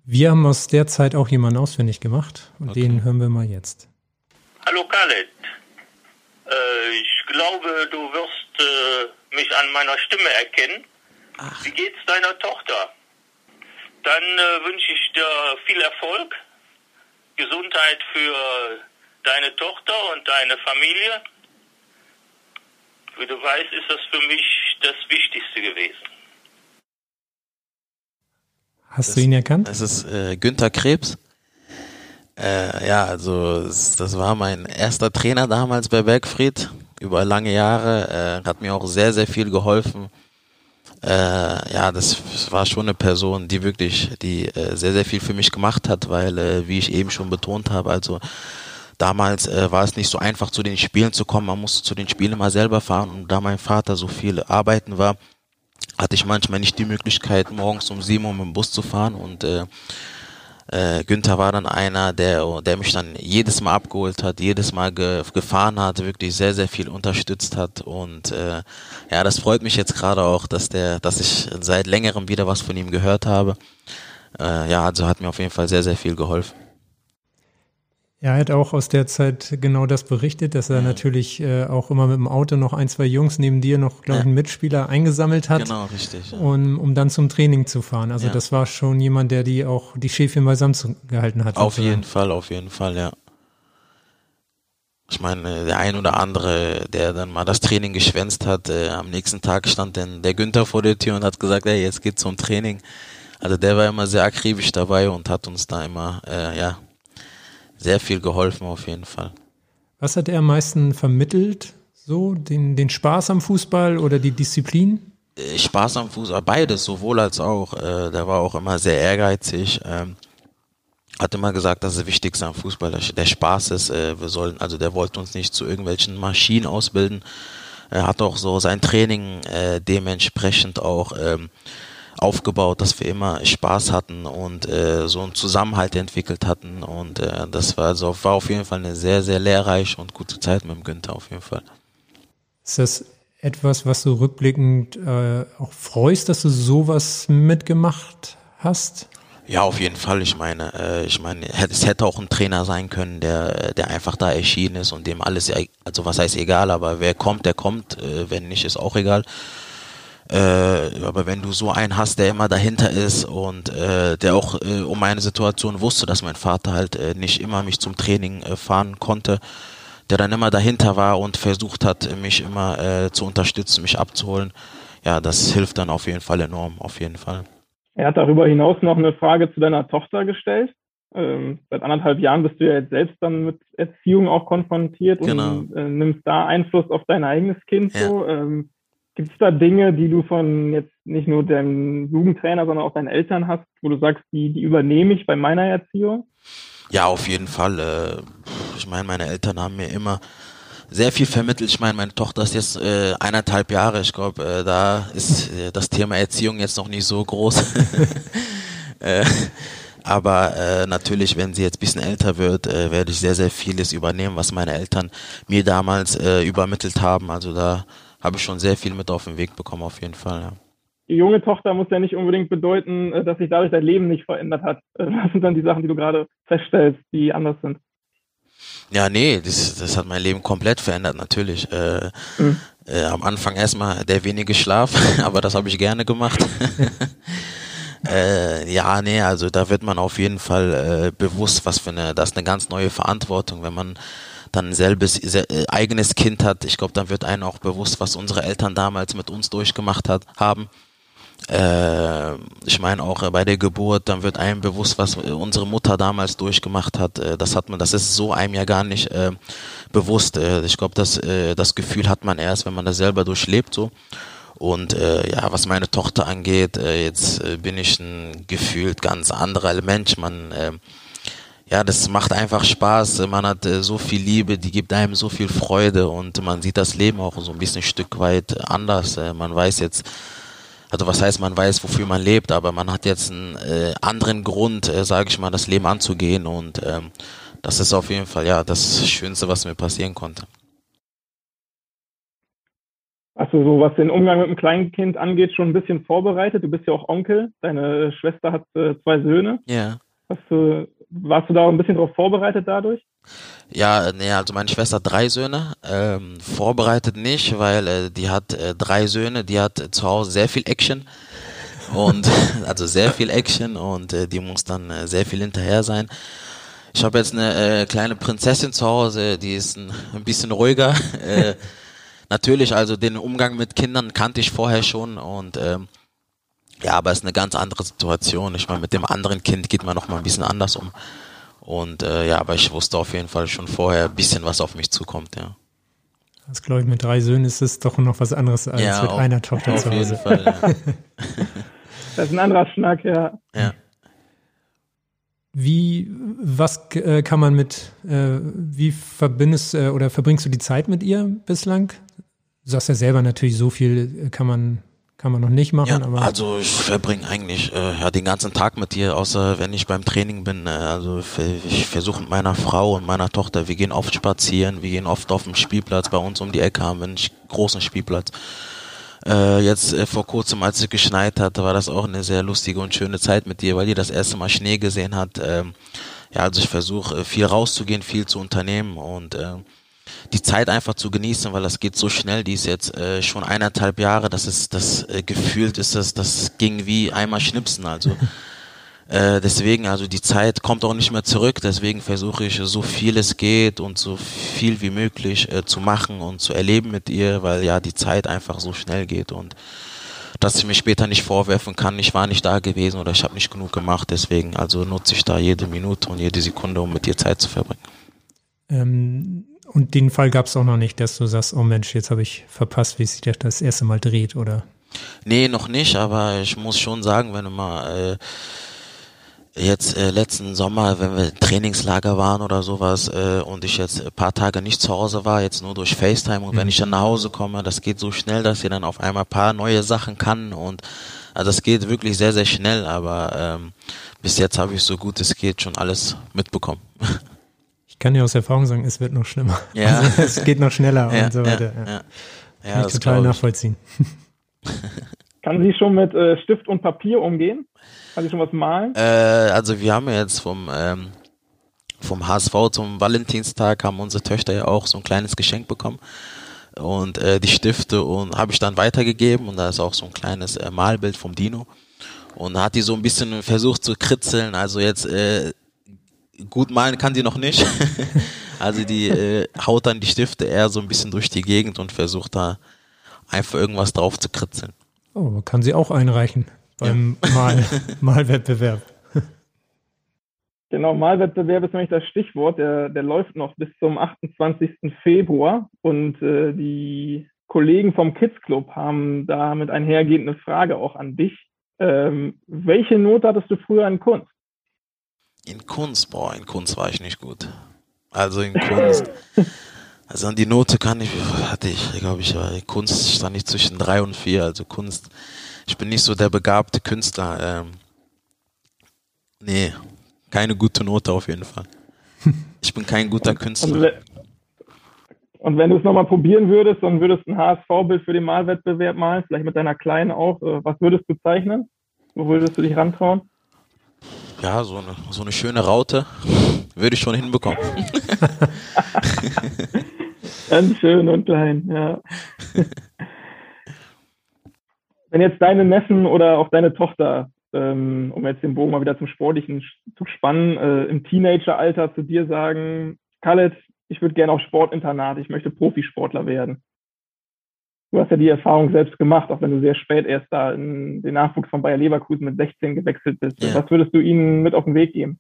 S3: Wir haben aus der Zeit auch jemanden ausfindig gemacht und okay. den hören wir mal jetzt.
S7: Hallo Khaled. Äh, ich glaube, du wirst äh, mich an meiner Stimme erkennen. Ach. Wie geht's deiner Tochter? Dann äh, wünsche ich dir viel Erfolg, Gesundheit für deine Tochter und deine Familie. Wie du weißt, ist das für mich das Wichtigste gewesen.
S3: Hast das, du ihn erkannt?
S1: Das ist äh, Günther Krebs. Äh, ja, also das war mein erster Trainer damals bei Bergfried über lange Jahre. Äh, hat mir auch sehr, sehr viel geholfen. Äh, ja, das war schon eine Person, die wirklich, die äh, sehr, sehr viel für mich gemacht hat, weil, äh, wie ich eben schon betont habe, also damals äh, war es nicht so einfach, zu den Spielen zu kommen. Man musste zu den Spielen mal selber fahren. Und da mein Vater so viel arbeiten war, hatte ich manchmal nicht die Möglichkeit, morgens um sieben Uhr mit dem Bus zu fahren. Und äh, äh, Günther war dann einer, der, der mich dann jedes Mal abgeholt hat, jedes Mal ge gefahren hat, wirklich sehr, sehr viel unterstützt hat. Und äh, ja, das freut mich jetzt gerade auch, dass der, dass ich seit längerem wieder was von ihm gehört habe. Äh, ja, also hat mir auf jeden Fall sehr, sehr viel geholfen.
S3: Er hat auch aus der Zeit genau das berichtet, dass er mhm. natürlich äh, auch immer mit dem Auto noch ein, zwei Jungs neben dir noch, glaube ich, einen Mitspieler eingesammelt hat.
S1: Genau, richtig.
S3: Ja. Um, um dann zum Training zu fahren. Also ja. das war schon jemand, der die auch die Schäfchen beisammen gehalten hat.
S1: Auf jeden Fall, auf jeden Fall, ja. Ich meine, der ein oder andere, der dann mal das Training geschwänzt hat, äh, am nächsten Tag stand dann der Günther vor der Tür und hat gesagt, hey, jetzt geht's zum Training. Also der war immer sehr akribisch dabei und hat uns da immer, äh, ja, sehr viel geholfen auf jeden Fall.
S3: Was hat er am meisten vermittelt? So, den, den Spaß am Fußball oder die Disziplin?
S1: Äh, Spaß am Fußball, beides, sowohl als auch. Äh, der war auch immer sehr ehrgeizig. Ähm, hat immer gesagt, dass das Wichtigste am Fußball der Spaß ist. Äh, wir sollen, also der wollte uns nicht zu irgendwelchen Maschinen ausbilden. Er hat auch so sein Training äh, dementsprechend auch ähm, aufgebaut, dass wir immer Spaß hatten und äh, so einen Zusammenhalt entwickelt hatten. Und äh, das war, also, war auf jeden Fall eine sehr, sehr lehrreiche und gute Zeit mit dem Günther auf jeden Fall.
S3: Ist das etwas, was du rückblickend äh, auch freust, dass du sowas mitgemacht hast?
S1: Ja, auf jeden Fall. Ich meine, äh, ich meine, es hätte auch ein Trainer sein können, der, der einfach da erschienen ist und dem alles, also was heißt egal, aber wer kommt, der kommt. Äh, wenn nicht, ist auch egal. Äh, aber wenn du so einen hast, der immer dahinter ist und äh, der auch äh, um meine Situation wusste, dass mein Vater halt äh, nicht immer mich zum Training äh, fahren konnte, der dann immer dahinter war und versucht hat, mich immer äh, zu unterstützen, mich abzuholen, ja, das hilft dann auf jeden Fall enorm, auf jeden Fall.
S4: Er hat darüber hinaus noch eine Frage zu deiner Tochter gestellt. Ähm, seit anderthalb Jahren bist du ja jetzt selbst dann mit Erziehung auch konfrontiert genau. und äh, nimmst da Einfluss auf dein eigenes Kind ja. so. Ähm, Gibt es da Dinge, die du von jetzt nicht nur deinem Jugendtrainer, sondern auch deinen Eltern hast, wo du sagst, die, die übernehme ich bei meiner Erziehung?
S1: Ja, auf jeden Fall. Äh, ich meine, meine Eltern haben mir immer sehr viel vermittelt. Ich meine, meine Tochter ist jetzt äh, eineinhalb Jahre. Ich glaube, äh, da ist äh, das Thema Erziehung jetzt noch nicht so groß. äh, aber äh, natürlich, wenn sie jetzt ein bisschen älter wird, äh, werde ich sehr, sehr vieles übernehmen, was meine Eltern mir damals äh, übermittelt haben. Also da habe ich schon sehr viel mit auf den Weg bekommen, auf jeden Fall, ja.
S4: Die junge Tochter muss ja nicht unbedingt bedeuten, äh, dass sich dadurch dein Leben nicht verändert hat. Äh, was sind dann die Sachen, die du gerade feststellst, die anders sind?
S1: Ja, nee, das, das hat mein Leben komplett verändert, natürlich. Äh, mhm. äh, am Anfang erstmal der wenige Schlaf, aber das habe ich gerne gemacht. äh, ja, nee, also da wird man auf jeden Fall äh, bewusst, was für eine, das ist eine ganz neue Verantwortung, wenn man dann selbes, äh, eigenes Kind hat, ich glaube, dann wird einem auch bewusst, was unsere Eltern damals mit uns durchgemacht hat, haben. Äh, ich meine auch äh, bei der Geburt, dann wird einem bewusst, was unsere Mutter damals durchgemacht hat. Äh, das hat man, das ist so einem ja gar nicht äh, bewusst. Äh, ich glaube, das, äh, das Gefühl hat man erst, wenn man das selber durchlebt so. Und äh, ja, was meine Tochter angeht, äh, jetzt äh, bin ich ein gefühlt ganz anderer Mensch. Man äh, ja, das macht einfach Spaß. Man hat äh, so viel Liebe, die gibt einem so viel Freude und man sieht das Leben auch so ein bisschen ein Stück weit anders. Äh, man weiß jetzt, also was heißt, man weiß, wofür man lebt, aber man hat jetzt einen äh, anderen Grund, äh, sage ich mal, das Leben anzugehen und ähm, das ist auf jeden Fall ja das Schönste, was mir passieren konnte.
S4: Hast du so, was den Umgang mit dem Kleinkind angeht, schon ein bisschen vorbereitet? Du bist ja auch Onkel. Deine Schwester hat äh, zwei Söhne.
S1: Ja.
S4: Hast du, warst du da auch ein bisschen darauf vorbereitet dadurch?
S1: Ja, nee, also meine Schwester hat drei Söhne. Ähm, vorbereitet nicht, weil äh, die hat äh, drei Söhne, die hat äh, zu Hause sehr viel Action. Und also sehr viel Action und äh, die muss dann äh, sehr viel hinterher sein. Ich habe jetzt eine äh, kleine Prinzessin zu Hause, die ist ein, ein bisschen ruhiger. Äh, natürlich, also den Umgang mit Kindern kannte ich vorher schon und ähm, ja, aber es ist eine ganz andere Situation. Ich meine, mit dem anderen Kind geht man noch mal ein bisschen anders um. Und äh, ja, aber ich wusste auf jeden Fall schon vorher ein bisschen, was auf mich zukommt, ja.
S3: Das glaube ich, mit drei Söhnen ist es doch noch was anderes als
S1: ja,
S3: mit
S1: auf,
S3: einer Tochter
S1: auf
S3: zu
S1: jeden
S3: Hause.
S1: Fall, ja.
S4: Das ist ein anderer Schnack, ja.
S1: ja.
S3: Wie, was äh, kann man mit, äh, wie verbindest äh, oder verbringst du die Zeit mit ihr bislang? Du sagst ja selber natürlich, so viel äh, kann man, kann man noch nicht machen,
S1: Ja,
S3: aber
S1: also ich verbringe eigentlich äh, ja, den ganzen Tag mit ihr, außer wenn ich beim Training bin. Äh, also ich versuche mit meiner Frau und meiner Tochter, wir gehen oft spazieren, wir gehen oft auf den Spielplatz, bei uns um die Ecke haben wir einen großen Spielplatz. Äh, jetzt äh, vor kurzem, als es geschneit hat, war das auch eine sehr lustige und schöne Zeit mit ihr, weil die das erste Mal Schnee gesehen hat. Ähm, ja, also ich versuche äh, viel rauszugehen, viel zu unternehmen und äh, die Zeit einfach zu genießen, weil das geht so schnell. Die ist jetzt äh, schon eineinhalb Jahre. Das ist das äh, gefühlt ist das das ging wie einmal schnipsen. Also äh, deswegen also die Zeit kommt auch nicht mehr zurück. Deswegen versuche ich so viel es geht und so viel wie möglich äh, zu machen und zu erleben mit ihr, weil ja die Zeit einfach so schnell geht und dass ich mir später nicht vorwerfen kann, ich war nicht da gewesen oder ich habe nicht genug gemacht. Deswegen also nutze ich da jede Minute und jede Sekunde, um mit ihr Zeit zu verbringen.
S3: ähm, und den Fall gab es auch noch nicht, dass du sagst, oh Mensch, jetzt habe ich verpasst, wie sich das das erste Mal dreht, oder?
S1: Nee, noch nicht, aber ich muss schon sagen, wenn du mal äh, jetzt äh, letzten Sommer, wenn wir Trainingslager waren oder sowas äh, und ich jetzt ein paar Tage nicht zu Hause war, jetzt nur durch FaceTime und wenn ich dann nach Hause komme, das geht so schnell, dass ihr dann auf einmal ein paar neue Sachen kann und also das geht wirklich sehr, sehr schnell, aber ähm, bis jetzt habe ich so gut es geht schon alles mitbekommen.
S3: Ich kann dir aus Erfahrung sagen, es wird noch schlimmer.
S1: Ja.
S3: Also, es geht noch schneller und so weiter. Ja,
S1: ja, ja. Ja,
S3: Kann ich total nachvollziehen.
S4: Kann sie schon mit äh, Stift und Papier umgehen? Kann sie schon was malen?
S1: Äh, also wir haben ja jetzt vom ähm, vom HSV zum Valentinstag haben unsere Töchter ja auch so ein kleines Geschenk bekommen und äh, die Stifte und habe ich dann weitergegeben und da ist auch so ein kleines äh, Malbild vom Dino und da hat die so ein bisschen versucht zu kritzeln, also jetzt äh, gut malen kann die noch nicht, also die äh, haut dann die Stifte eher so ein bisschen durch die Gegend und versucht da einfach irgendwas drauf zu kritzeln.
S3: Oh, kann sie auch einreichen beim Mal, Malwettbewerb.
S4: Genau, Malwettbewerb ist nämlich das Stichwort. Der, der läuft noch bis zum 28. Februar und äh, die Kollegen vom Kids Club haben damit einhergehend eine Frage auch an dich. Ähm, welche Note hattest du früher in Kunst?
S1: In Kunst, boah, in Kunst war ich nicht gut. Also in Kunst. Also an die Note kann ich, hatte ich, glaube ich, war in Kunst stand ich zwischen drei und vier. Also Kunst, ich bin nicht so der begabte Künstler. Ähm, nee, keine gute Note auf jeden Fall. Ich bin kein guter Künstler.
S4: und wenn du es nochmal probieren würdest, dann würdest du ein HSV-Bild für den Malwettbewerb malen, vielleicht mit deiner Kleinen auch. Äh, was würdest du zeichnen? Wo würdest du dich rantrauen?
S1: Ja, so eine, so eine schöne Raute würde ich schon hinbekommen.
S4: Ganz schön und klein, ja. Wenn jetzt deine Neffen oder auch deine Tochter, ähm, um jetzt den Bogen mal wieder zum Sportlichen zu spannen, äh, im Teenageralter zu dir sagen, Khaled, ich würde gerne auf Sportinternat, ich möchte Profisportler werden. Du hast ja die Erfahrung selbst gemacht, auch wenn du sehr spät erst da in den Nachwuchs von Bayer Leverkusen mit 16 gewechselt bist.
S1: Ja.
S4: Was würdest du ihnen mit auf den Weg geben?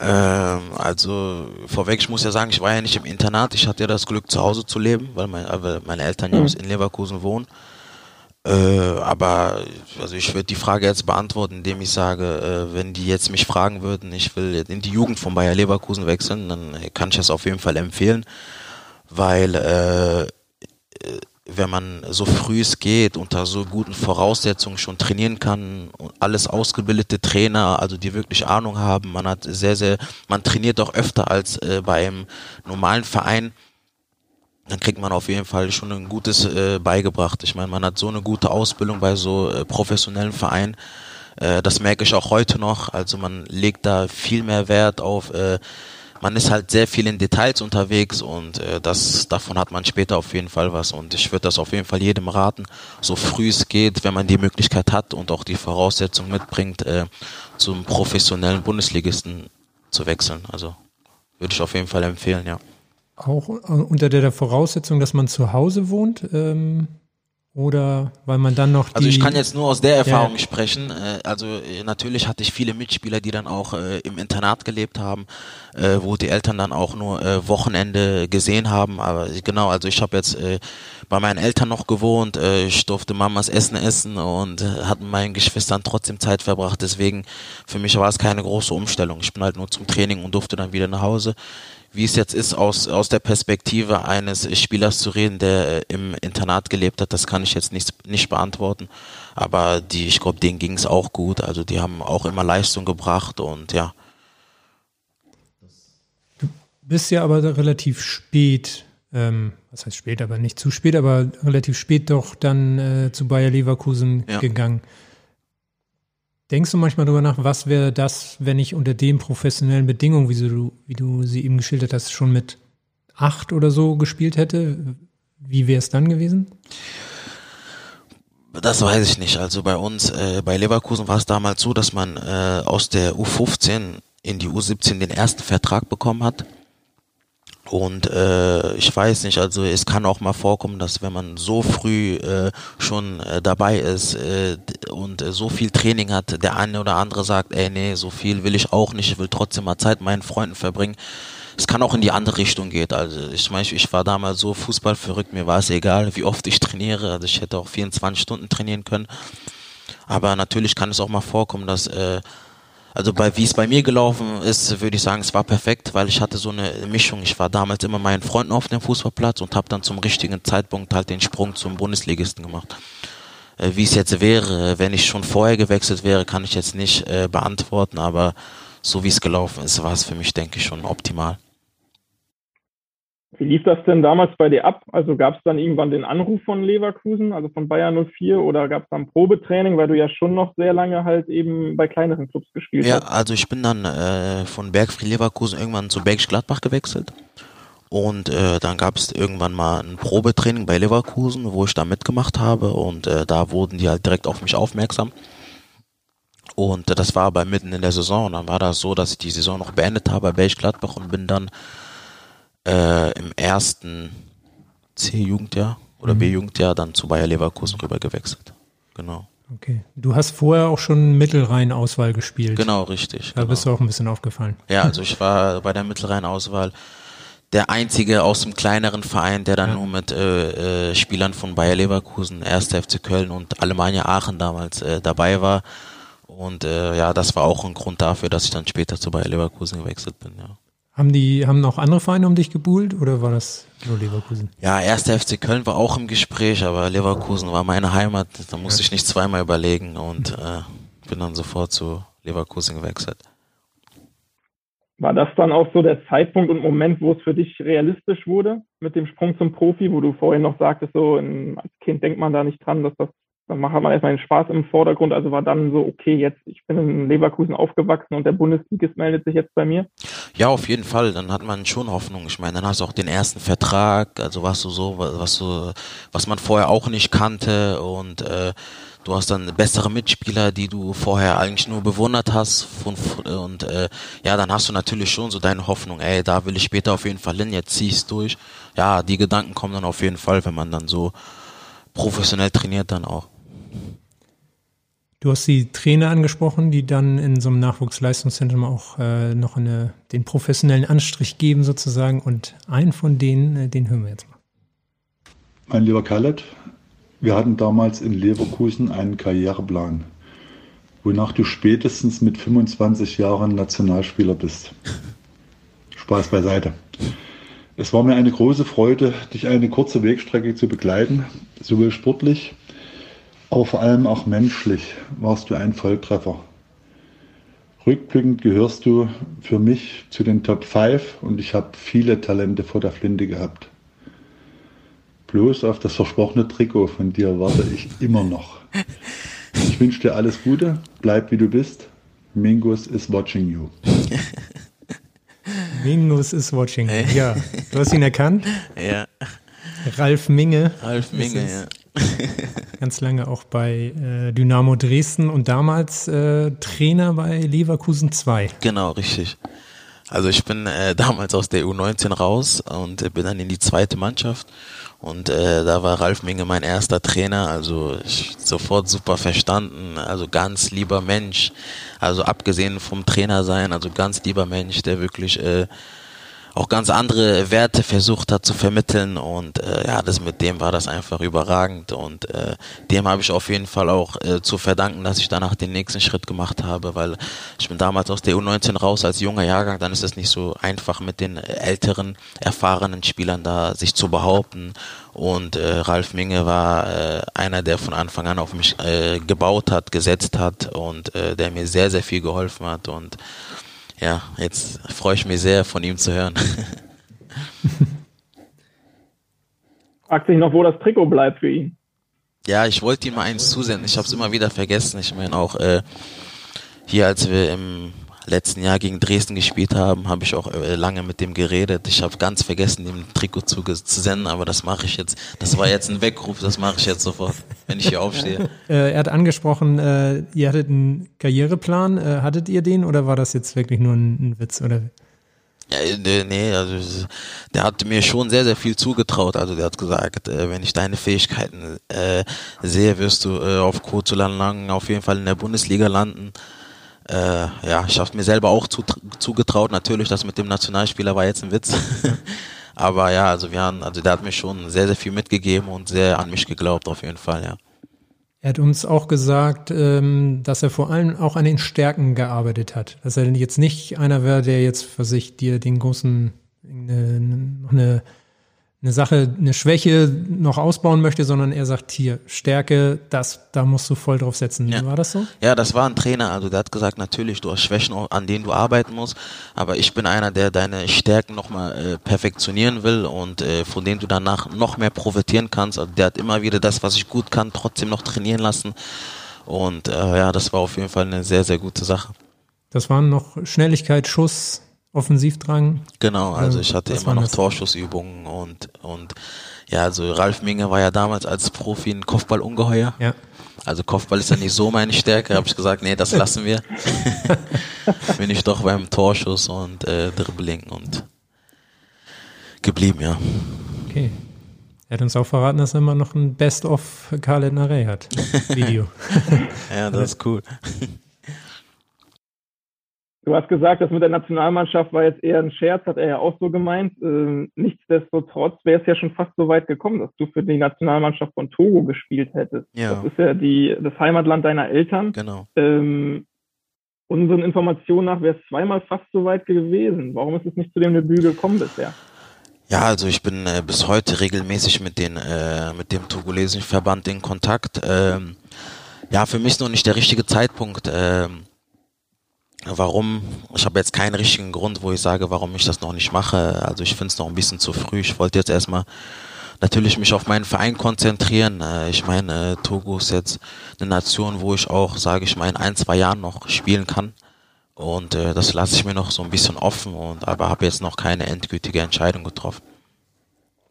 S1: Ähm, also vorweg, ich muss ja sagen, ich war ja nicht im Internat. Ich hatte ja das Glück, zu Hause zu leben, weil mein, weil meine Eltern ja
S4: Mhm.
S1: in Leverkusen wohnen. Äh, aber also ich würde die Frage jetzt beantworten, indem ich sage, äh, wenn die jetzt mich fragen würden, ich will in die Jugend von Bayer Leverkusen wechseln, dann kann ich das auf jeden Fall empfehlen, weil äh, wenn man so früh es geht, unter so guten Voraussetzungen schon trainieren kann, alles ausgebildete Trainer, also die wirklich Ahnung haben, man hat sehr, sehr, man trainiert auch öfter als äh, bei einem normalen Verein, dann kriegt man auf jeden Fall schon ein gutes äh, beigebracht. Ich meine, man hat so eine gute Ausbildung bei so äh, professionellen Vereinen. Äh, das merke ich auch heute noch. Also man legt da viel mehr Wert auf äh, man ist halt sehr viel in Details unterwegs und äh, das davon hat man später auf jeden Fall was und ich würde das auf jeden Fall jedem raten, so früh es geht, wenn man die Möglichkeit hat und auch die Voraussetzung mitbringt, äh, zum professionellen Bundesligisten zu wechseln. Also würde ich auf jeden Fall empfehlen, ja.
S3: Auch äh, unter der Voraussetzung, dass man zu Hause wohnt, ähm, oder weil man dann noch
S1: Also ich kann jetzt nur aus der Erfahrung ja. sprechen. Äh, also äh, natürlich hatte ich viele Mitspieler, die dann auch äh, im Internat gelebt haben, wo die Eltern dann auch nur Wochenende gesehen haben. Aber genau, also ich habe jetzt bei meinen Eltern noch gewohnt. Ich durfte Mamas Essen essen und hatten meinen Geschwistern trotzdem Zeit verbracht. Deswegen für mich war es keine große Umstellung. Ich bin halt nur zum Training und durfte dann wieder nach Hause wie es jetzt ist, aus, aus der Perspektive eines Spielers zu reden, der äh, im Internat gelebt hat, das kann ich jetzt nicht, nicht beantworten. Aber die, ich glaube, denen ging es auch gut. Also die haben auch immer Leistung gebracht und ja.
S3: Du bist ja aber relativ spät, ähm, was heißt spät, aber nicht zu spät, aber relativ spät doch dann äh, zu Bayer Leverkusen ja. gegangen. Denkst du manchmal darüber nach, was wäre das, wenn ich unter den professionellen Bedingungen, wie du, wie du sie eben geschildert hast, schon mit acht oder so gespielt hätte? Wie wäre es dann gewesen?
S1: Das weiß ich nicht. Also bei uns, äh, bei Leverkusen war es damals so, dass man äh, aus der U15 in die U17 den ersten Vertrag bekommen hat. Und äh, ich weiß nicht, also es kann auch mal vorkommen, dass wenn man so früh äh, schon äh, dabei ist äh, und äh, so viel Training hat, der eine oder andere sagt, ey nee, so viel will ich auch nicht, ich will trotzdem mal Zeit meinen Freunden verbringen. Es kann auch in die andere Richtung gehen. Also ich meine, ich war damals so Fußball verrückt, mir war es egal, wie oft ich trainiere. Also ich hätte auch 24 Stunden trainieren können. Aber natürlich kann es auch mal vorkommen, dass äh, also bei wie es bei mir gelaufen ist, würde ich sagen, es war perfekt, weil ich hatte so eine Mischung. Ich war damals immer meinen Freunden auf dem Fußballplatz und habe dann zum richtigen Zeitpunkt halt den Sprung zum Bundesligisten gemacht. Äh, wie es jetzt wäre, wenn ich schon vorher gewechselt wäre, kann ich jetzt nicht äh, beantworten, aber so wie es gelaufen ist, war es für mich, denke ich, schon optimal.
S4: Wie lief das denn damals bei dir ab? Also gab es dann irgendwann den Anruf von Leverkusen, also von Bayern 04, oder gab es dann Probetraining, weil du ja schon noch sehr lange halt eben bei kleineren Clubs gespielt
S1: ja,
S4: hast? Ja,
S1: also ich bin dann äh, von Bergfried Leverkusen irgendwann zu Bergisch Gladbach gewechselt. Und äh, dann gab es irgendwann mal ein Probetraining bei Leverkusen, wo ich da mitgemacht habe und äh, da wurden die halt direkt auf mich aufmerksam. Und äh, das war aber mitten in der Saison. Und dann war das so, dass ich die Saison noch beendet habe bei Bergisch Gladbach und bin dann äh, im ersten C-Jugendjahr oder mhm. B-Jugendjahr dann zu Bayer Leverkusen rüber gewechselt. Genau.
S3: Okay. Du hast vorher auch schon Mittelrhein-Auswahl gespielt.
S1: Genau, richtig.
S3: Da
S1: genau.
S3: bist du auch ein bisschen aufgefallen.
S1: Ja, also ich war bei der Mittelrhein-Auswahl der einzige aus dem kleineren Verein, der dann ja. nur mit äh, äh, Spielern von Bayer Leverkusen, 1. FC Köln und Alemannia Aachen damals äh, dabei war. Und äh, ja, das war auch ein Grund dafür, dass ich dann später zu Bayer Leverkusen gewechselt bin, ja.
S3: Haben die, haben noch andere Vereine um dich gebuhlt oder war das nur Leverkusen?
S1: Ja, erster FC Köln war auch im Gespräch, aber Leverkusen war meine Heimat. Da musste ja. ich nicht zweimal überlegen und äh, bin dann sofort zu Leverkusen gewechselt.
S4: War das dann auch so der Zeitpunkt und Moment, wo es für dich realistisch wurde mit dem Sprung zum Profi, wo du vorhin noch sagtest, so in, als Kind denkt man da nicht dran, dass das hat man erstmal den Spaß im Vordergrund. Also war dann so, okay, jetzt, ich bin in Leverkusen aufgewachsen und der Bundesligist meldet sich jetzt bei mir.
S1: Ja, auf jeden Fall. Dann hat man schon Hoffnung. Ich meine, dann hast du auch den ersten Vertrag, also was du so, was du, was man vorher auch nicht kannte und äh, du hast dann bessere Mitspieler, die du vorher eigentlich nur bewundert hast und, und äh, ja, dann hast du natürlich schon so deine Hoffnung, ey, da will ich später auf jeden Fall hin, jetzt zieh ich's durch. Ja, die Gedanken kommen dann auf jeden Fall, wenn man dann so professionell trainiert dann auch.
S3: Du hast die Trainer angesprochen, die dann in so einem Nachwuchsleistungszentrum auch äh, noch eine, den professionellen Anstrich geben sozusagen. Und einen von denen, äh, den hören wir jetzt mal.
S8: Mein lieber Khaled, wir hatten damals in Leverkusen einen Karriereplan, wonach du spätestens mit 25 Jahren Nationalspieler bist. Spaß beiseite. Es war mir eine große Freude, dich eine kurze Wegstrecke zu begleiten, sowohl sportlich aber vor allem auch menschlich warst du ein Volltreffer. Rückblickend gehörst du für mich zu den Top 5 und ich habe viele Talente vor der Flinte gehabt. Bloß auf das versprochene Trikot von dir warte ich immer noch. Ich wünsche dir alles Gute, bleib wie du bist. Mingus is watching you.
S3: Mingus is watching. you. Ja, du hast ihn erkannt.
S1: Ja,
S3: Ralf Minge.
S1: Ralf Minge, ja.
S3: Ganz lange auch bei äh, Dynamo Dresden und damals äh, Trainer bei Leverkusen 2.
S1: Genau, richtig. Also ich bin äh, damals aus der U19 raus und bin dann in die zweite Mannschaft und äh, da war Ralf Minge mein erster Trainer, also sofort super verstanden, also ganz lieber Mensch, also abgesehen vom Trainer sein, also ganz lieber Mensch, der wirklich äh, auch ganz andere Werte versucht hat zu vermitteln und äh, ja, das mit dem war das einfach überragend und äh, dem habe ich auf jeden Fall auch äh, zu verdanken, dass ich danach den nächsten Schritt gemacht habe, weil ich bin damals aus der U19 raus als junger Jahrgang, dann ist es nicht so einfach mit den älteren, erfahrenen Spielern da sich zu behaupten und äh, Ralf Minge war äh, einer, der von Anfang an auf mich äh, gebaut hat, gesetzt hat und äh, der mir sehr, sehr viel geholfen hat und ja, jetzt freue ich mich sehr, von ihm zu hören.
S4: Fragt sich noch, wo das Trikot bleibt für ihn.
S1: Ja, ich wollte ihm mal eins zusenden. Ich habe es immer wieder vergessen. Ich meine auch äh, hier, als wir im letzten Jahr gegen Dresden gespielt haben, habe ich auch äh, lange mit dem geredet. Ich habe ganz vergessen, ihm ein Trikot zu, zu senden, aber das mache ich jetzt. Das war jetzt ein Weckruf, das mache ich jetzt sofort, wenn ich hier aufstehe.
S3: Äh, er hat angesprochen, äh, ihr hattet einen Karriereplan. Äh, hattet ihr den oder war das jetzt wirklich nur ein, ein Witz? Oder?
S1: Ja, nee, nee, also der hat mir schon sehr, sehr viel zugetraut. Also der hat gesagt, äh, wenn ich deine Fähigkeiten äh, sehe, wirst du äh, auf kurz oder lang auf jeden Fall in der Bundesliga landen. Äh, ja, ich habe mir selber auch zu, zugetraut. Natürlich, das mit dem Nationalspieler war jetzt ein Witz. Aber ja, also wir haben, also der hat mir schon sehr, sehr viel mitgegeben und sehr an mich geglaubt, auf jeden Fall, ja.
S3: Er hat uns auch gesagt, ähm, dass er vor allem auch an den Stärken gearbeitet hat. Dass er jetzt nicht einer wäre, der jetzt für sich dir den großen, eine, noch eine, eine Sache, eine Schwäche noch ausbauen möchte, sondern er sagt hier, Stärke, das, da musst du voll drauf setzen.
S1: Ja.
S3: War das so?
S1: Ja, das war ein Trainer. Also der hat gesagt, natürlich, du hast Schwächen, an denen du arbeiten musst, aber ich bin einer, der deine Stärken nochmal äh, perfektionieren will und äh, von denen du danach noch mehr profitieren kannst. Also der hat immer wieder das, was ich gut kann, trotzdem noch trainieren lassen. Und äh, ja, das war auf jeden Fall eine sehr, sehr gute Sache.
S3: Das waren noch Schnelligkeit, Schuss, Offensivdrang.
S1: Genau, also ich hatte
S3: Was
S1: immer noch? Torschussübungen und und ja, also Ralf Minge war ja damals als Profi ein Kopfballungeheuer.
S3: Ja.
S1: Also Kopfball ist ja nicht so meine Stärke, habe ich gesagt, nee, das lassen wir. Bin ich doch beim Torschuss und äh, Dribbling und geblieben, ja.
S3: Okay. Er hat uns auch verraten, dass er immer noch ein Best-of Khaled Narey hat. Video.
S1: Ja, das ist cool.
S4: Du hast gesagt, das mit der Nationalmannschaft war jetzt eher ein Scherz, hat er ja auch so gemeint. Ähm, nichtsdestotrotz wäre es ja schon fast so weit gekommen, dass du für die Nationalmannschaft von Togo gespielt hättest.
S1: Ja.
S4: Das ist ja die, das Heimatland deiner Eltern.
S1: Genau.
S4: Ähm, unseren Informationen nach wäre es zweimal fast so weit gewesen. Warum ist es nicht zu dem Debüt gekommen bisher?
S1: Ja, also ich bin äh, bis heute regelmäßig mit den äh, mit dem togolesischen Verband in Kontakt. Ähm, ja, für mich ist noch nicht der richtige Zeitpunkt. Ähm, warum? Ich habe jetzt keinen richtigen Grund, wo ich sage, warum ich das noch nicht mache. Also ich finde es noch ein bisschen zu früh. Ich wollte jetzt erstmal natürlich mich auf meinen Verein konzentrieren. Äh, ich meine, äh, Togo ist jetzt eine Nation, wo ich auch, sage ich mal, in ein, zwei Jahren noch spielen kann. Und äh, das lasse ich mir noch so ein bisschen offen und aber habe jetzt noch keine endgültige Entscheidung getroffen.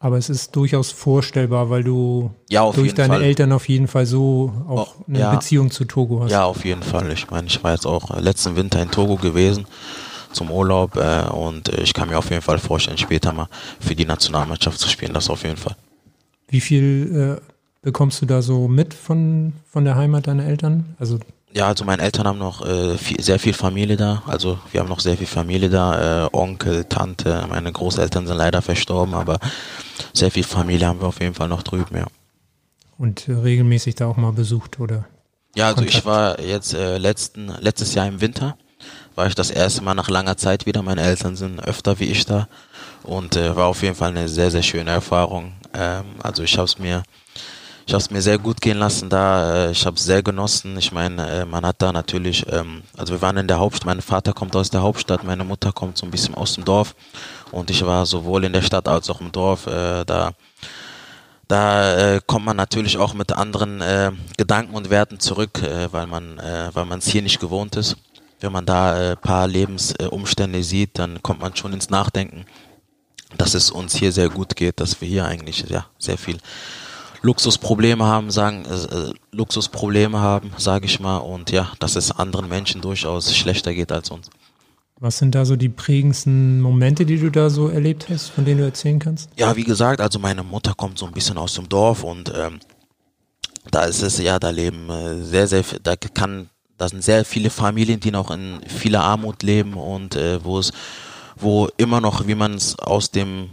S3: Aber es ist durchaus vorstellbar, weil du
S1: Ja,
S3: durch deine
S1: Fall.
S3: Eltern auf jeden Fall so auch
S1: Oh,
S3: eine
S1: ja.
S3: Beziehung zu Togo hast.
S1: Ja, auf jeden Fall. Ich meine, ich war jetzt auch äh, letzten Winter in Togo gewesen zum Urlaub äh, und äh, ich kann mir auf jeden Fall vorstellen, später mal für die Nationalmannschaft zu spielen. Das auf jeden Fall.
S3: Wie viel äh, bekommst du da so mit von, von der Heimat deiner Eltern? Also
S1: Ja, also meine Eltern haben noch äh, viel, sehr viel Familie da. Also wir haben noch sehr viel Familie da. Äh, Onkel, Tante, meine Großeltern sind leider verstorben, aber sehr viel Familie haben wir auf jeden Fall noch drüben, ja.
S3: und regelmäßig da auch mal besucht, oder?
S1: Ja, also ich
S3: Kontakt.
S1: war jetzt äh, letzten, letztes Jahr im Winter, war ich das erste Mal nach langer Zeit wieder. Meine Eltern sind öfter wie ich da und äh, war auf jeden Fall eine sehr, sehr schöne Erfahrung. Ähm, also ich habe es mir, ich habe es mir sehr gut gehen lassen da. Äh, ich habe es sehr genossen. Ich meine, äh, man hat da natürlich, ähm, also wir waren in der Hauptstadt. Mein Vater kommt aus der Hauptstadt, meine Mutter kommt so ein bisschen aus dem Dorf und ich war sowohl in der Stadt als auch im Dorf. Äh, da da kommt man natürlich auch mit anderen Gedanken und Werten zurück, weil man weil es hier nicht gewohnt ist. Wenn man da äh, paar Lebensumstände sieht, dann kommt man schon ins Nachdenken, dass es uns hier sehr gut geht, dass wir hier eigentlich ja sehr viel Luxusprobleme haben, sagen äh, Luxusprobleme haben, sage ich mal, und ja, dass es anderen Menschen durchaus schlechter geht als uns.
S3: Was sind da so die prägendsten Momente, die du da so erlebt hast, von denen du erzählen kannst?
S1: Ja, wie gesagt, also meine Mutter kommt so ein bisschen aus dem Dorf und ähm, da ist es ja, da leben äh, sehr, sehr, da kann, da sind sehr viele Familien, die noch in vieler Armut leben und äh, wo es, wo immer noch, wie man es aus dem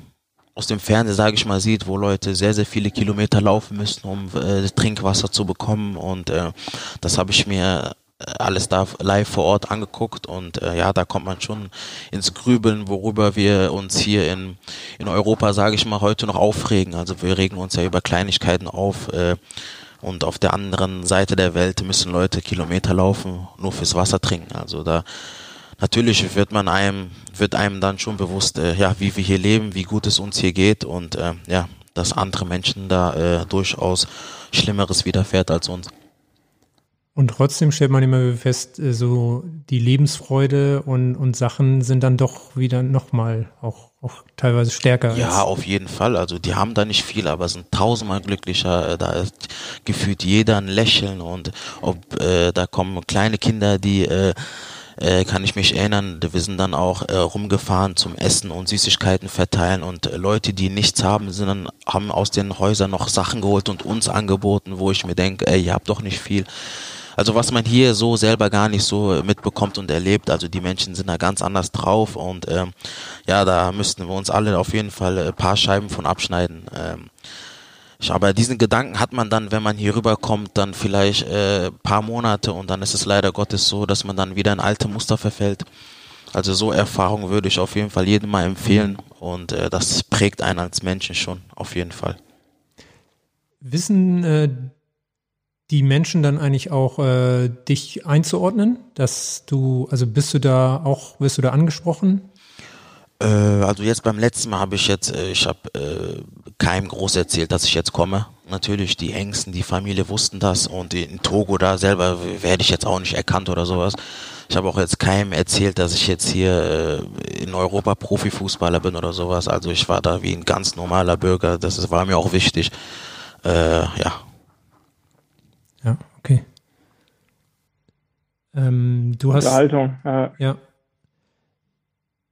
S1: aus dem Fernsehen, sage ich mal, sieht, wo Leute sehr, sehr viele Kilometer laufen müssen, um äh, Trinkwasser zu bekommen. Und äh, das habe ich mir äh, alles da live vor Ort angeguckt und äh, ja, da kommt man schon ins Grübeln, worüber wir uns hier in, in Europa, sage ich mal, heute noch aufregen. Also wir regen uns ja über Kleinigkeiten auf äh, und auf der anderen Seite der Welt müssen Leute Kilometer laufen, nur fürs Wasser trinken. Also da natürlich wird man einem, wird einem dann schon bewusst, äh, ja, wie wir hier leben, wie gut es uns hier geht und äh, ja, dass andere Menschen da äh, durchaus Schlimmeres widerfährt als uns.
S3: Und trotzdem stellt man immer fest, äh, so die Lebensfreude und, und Sachen sind dann doch wieder nochmal auch, auch teilweise stärker.
S1: Ja, auf jeden Fall. Also die haben da nicht viel, aber sind tausendmal glücklicher. Äh, da ist gefühlt jeder ein Lächeln und ob äh, da kommen kleine Kinder, die äh, äh, kann ich mich erinnern, wir sind dann auch äh, rumgefahren zum Essen und Süßigkeiten verteilen und äh, Leute, die nichts haben, sind dann, haben aus den Häusern noch Sachen geholt und uns angeboten, wo ich mir denke, ey, ihr habt doch nicht viel. Also was man hier so selber gar nicht so mitbekommt und erlebt. Also die Menschen sind da ganz anders drauf und ähm, ja, da müssten wir uns alle auf jeden Fall ein paar Scheiben von abschneiden. Ähm, aber diesen Gedanken hat man dann, wenn man hier rüberkommt, dann vielleicht äh, paar Monate und dann ist es leider Gottes so, dass man dann wieder in alte Muster verfällt. Also so Erfahrungen würde ich auf jeden Fall jedem mal empfehlen und äh, das prägt einen als Menschen schon, auf jeden Fall.
S3: Wissen äh, die Menschen dann eigentlich auch äh, dich einzuordnen, dass du, also bist du da auch, wirst du da angesprochen?
S1: Äh, also jetzt beim letzten Mal habe ich jetzt, äh, ich habe äh, keinem groß erzählt, dass ich jetzt komme. Natürlich, die Ängsten, die Familie wussten das und in Togo da selber werde ich jetzt auch nicht erkannt oder sowas. Ich habe auch jetzt keinem erzählt, dass ich jetzt hier äh, in Europa Profifußballer bin oder sowas. Also ich war da wie ein ganz normaler Bürger. Das war mir auch wichtig. Äh, ja,
S3: ja, okay. Ähm, du hast.
S4: Unterhaltung, ja.
S3: ja.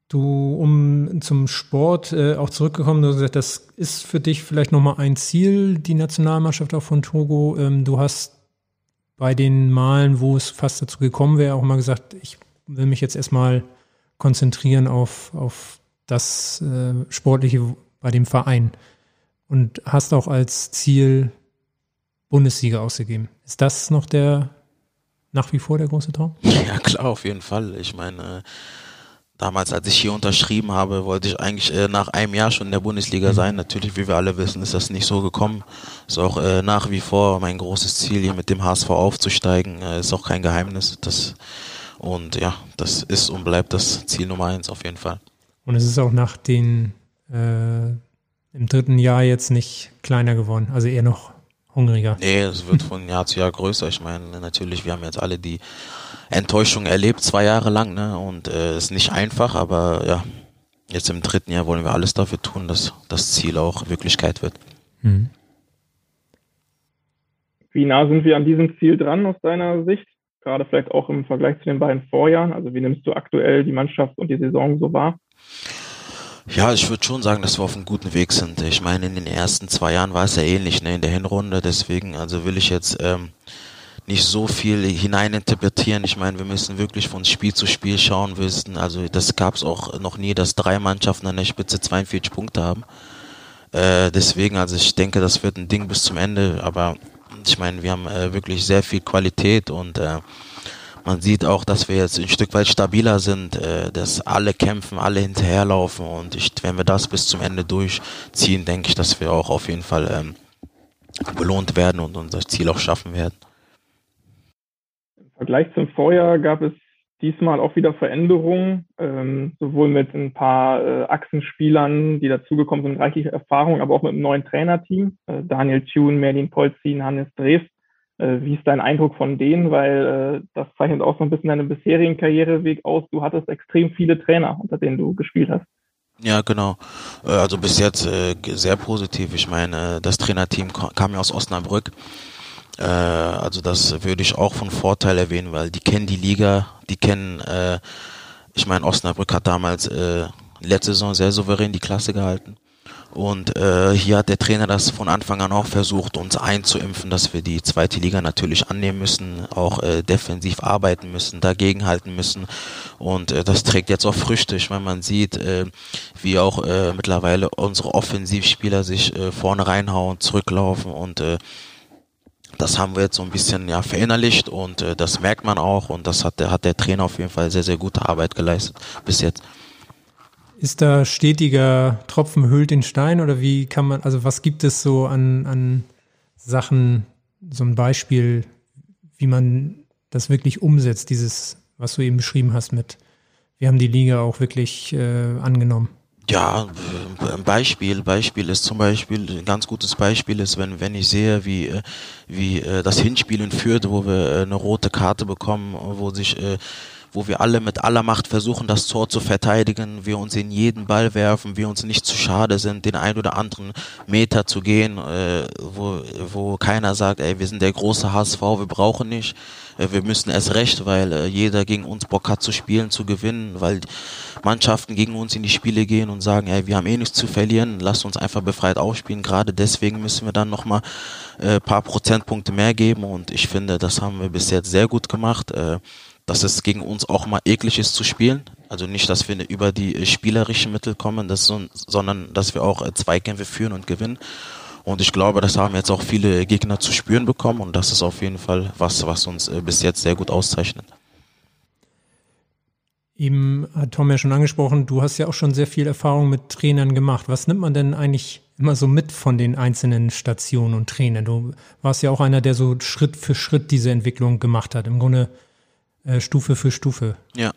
S3: Du, um zum Sport äh, auch zurückgekommen, du hast gesagt, das ist für dich vielleicht nochmal ein Ziel, die Nationalmannschaft auch von Togo. Ähm, du hast bei den Malen, wo es fast dazu gekommen wäre, auch mal gesagt, ich will mich jetzt erstmal konzentrieren auf, auf das äh, Sportliche bei dem Verein. Und hast auch als Ziel Bundesliga ausgegeben. Ist das noch der nach wie vor der große Traum?
S1: Ja, klar, auf jeden Fall. Ich meine, damals, als ich hier unterschrieben habe, wollte ich eigentlich äh, nach einem Jahr schon in der Bundesliga sein. Natürlich, wie wir alle wissen, ist das nicht so gekommen. Ist auch äh, nach wie vor mein großes Ziel, hier mit dem HSV aufzusteigen. Äh, ist auch kein Geheimnis. Das, und ja, das ist und bleibt das Ziel Nummer eins auf jeden Fall.
S3: Und es ist auch nach den äh, im dritten Jahr jetzt nicht kleiner geworden, also eher noch hungriger.
S1: Nee, es wird von Jahr zu Jahr größer. Ich meine, natürlich, wir haben jetzt alle die Enttäuschung erlebt, zwei Jahre lang, ne? Und es äh, ist nicht einfach, aber ja, jetzt im dritten Jahr wollen wir alles dafür tun, dass das Ziel auch Wirklichkeit wird. Mhm.
S4: Wie nah sind wir an diesem Ziel dran aus deiner Sicht? Gerade vielleicht auch im Vergleich zu den beiden Vorjahren. Also wie nimmst du aktuell die Mannschaft und die Saison so wahr?
S1: Ja, ich würde schon sagen, dass wir auf einem guten Weg sind. Ich meine, in den ersten zwei Jahren war es ja ähnlich, ne, in der Hinrunde. Deswegen, also will ich jetzt ähm, nicht so viel hineininterpretieren. Ich meine, wir müssen wirklich von Spiel zu Spiel schauen wissen. Also das gab es auch noch nie, dass drei Mannschaften an der Spitze 42 Punkte haben. Äh, deswegen, also ich denke, das wird ein Ding bis zum Ende. Aber ich meine, wir haben äh, wirklich sehr viel Qualität und äh, man sieht auch, dass wir jetzt ein Stück weit stabiler sind, äh, dass alle kämpfen, alle hinterherlaufen und ich, wenn wir das bis zum Ende durchziehen, denke ich, dass wir auch auf jeden Fall ähm, belohnt werden und unser Ziel auch schaffen werden.
S4: Vergleich zum Vorjahr gab es diesmal auch wieder Veränderungen, ähm, sowohl mit ein paar äh, Achsenspielern, die dazugekommen sind, reichliche Erfahrung, aber auch mit einem neuen Trainerteam. Äh, Daniel Thune, Merlin Polzin, Hannes Drees. Äh, wie ist dein Eindruck von denen? Weil äh, das zeichnet auch so ein bisschen deinen bisherigen Karriereweg aus. Du hattest extrem viele Trainer, unter denen du gespielt hast.
S1: Ja, genau. Äh, also bis jetzt äh, sehr positiv. Ich meine, das Trainerteam kam ja aus Osnabrück. Äh, also das würde ich auch von Vorteil erwähnen, weil die kennen die Liga, die kennen, äh, ich meine, Osnabrück hat damals äh, letzte Saison sehr souverän die Klasse gehalten. Und äh, hier hat der Trainer das von Anfang an auch versucht, uns einzuimpfen, dass wir die zweite Liga natürlich annehmen müssen, auch äh, defensiv arbeiten müssen, dagegenhalten müssen. Und äh, das trägt jetzt auch Früchte. Ich meine, man sieht, äh, wie auch äh, mittlerweile unsere Offensivspieler sich äh, vorne reinhauen, zurücklaufen und äh, das haben wir jetzt so ein bisschen ja verinnerlicht und äh, das merkt man auch und das hat der, hat der Trainer auf jeden Fall sehr, sehr gute Arbeit geleistet bis jetzt.
S3: Ist da stetiger Tropfen höhlt den Stein oder wie kann man, also was gibt es so an, an Sachen, so ein Beispiel, wie man das wirklich umsetzt, dieses, was du eben beschrieben hast mit, wir haben die Liga auch wirklich äh, angenommen?
S1: Ja, ein Beispiel, Beispiel ist zum Beispiel, ein ganz gutes Beispiel ist, wenn, wenn ich sehe, wie, äh, wie äh, das Hinspiel in Fürth, wo wir äh, eine rote Karte bekommen, wo sich wo wir alle mit aller Macht versuchen, das Tor zu verteidigen, wir uns in jeden Ball werfen, wir uns nicht zu schade sind, den ein oder anderen Meter zu gehen, äh, wo, wo keiner sagt, ey, wir sind der große HSV, wir brauchen nicht, äh, wir müssen erst recht, weil äh, jeder gegen uns Bock hat zu spielen, zu gewinnen, weil Mannschaften gegen uns in die Spiele gehen und sagen, ey, wir haben eh nichts zu verlieren, lasst uns einfach befreit aufspielen. Gerade deswegen müssen wir dann nochmal äh, paar Prozentpunkte mehr geben und ich finde, das haben wir bis jetzt sehr gut gemacht. Äh, dass es gegen uns auch mal eklig ist zu spielen. Also nicht, dass wir über die äh, spielerischen Mittel kommen, das so, sondern dass wir auch äh, Zweikämpfe führen und gewinnen. Und ich glaube, das haben jetzt auch viele Gegner zu spüren bekommen und das ist auf jeden Fall was, was uns äh, bis jetzt sehr gut auszeichnet.
S3: Eben hat Tom ja schon angesprochen, du hast ja auch schon sehr viel Erfahrung mit Trainern gemacht. Was nimmt man denn eigentlich immer so mit von den einzelnen Stationen und Trainern? Du warst ja auch einer, der so Schritt für Schritt diese Entwicklung gemacht hat. Im Grunde äh, Stufe für Stufe.
S1: Ja.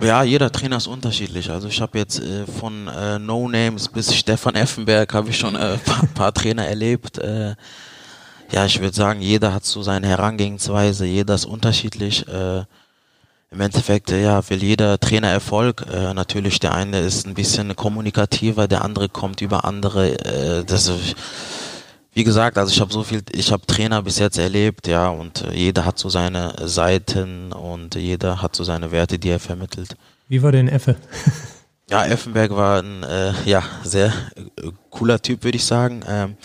S1: Ja, jeder Trainer ist unterschiedlich. Also ich habe jetzt äh, von äh, No Names bis Stefan Effenberg habe ich schon ein äh, paar, paar, Trainer erlebt. Äh, ja, ich würde sagen, jeder hat so seine Herangehensweise, jeder ist unterschiedlich. Äh, Im Endeffekt, ja, will jeder Trainer Erfolg. Natürlich, der eine ist ein bisschen kommunikativer, der andere kommt über andere. Das ist, wie gesagt, also ich habe so viel, ich habe Trainer bis jetzt erlebt, ja, und äh, jeder hat so seine Seiten und jeder hat so seine Werte, die er vermittelt.
S3: Wie war denn Effe?
S1: ja, Effenberg war ein äh, ja sehr äh, cooler Typ, würde ich sagen. Ähm,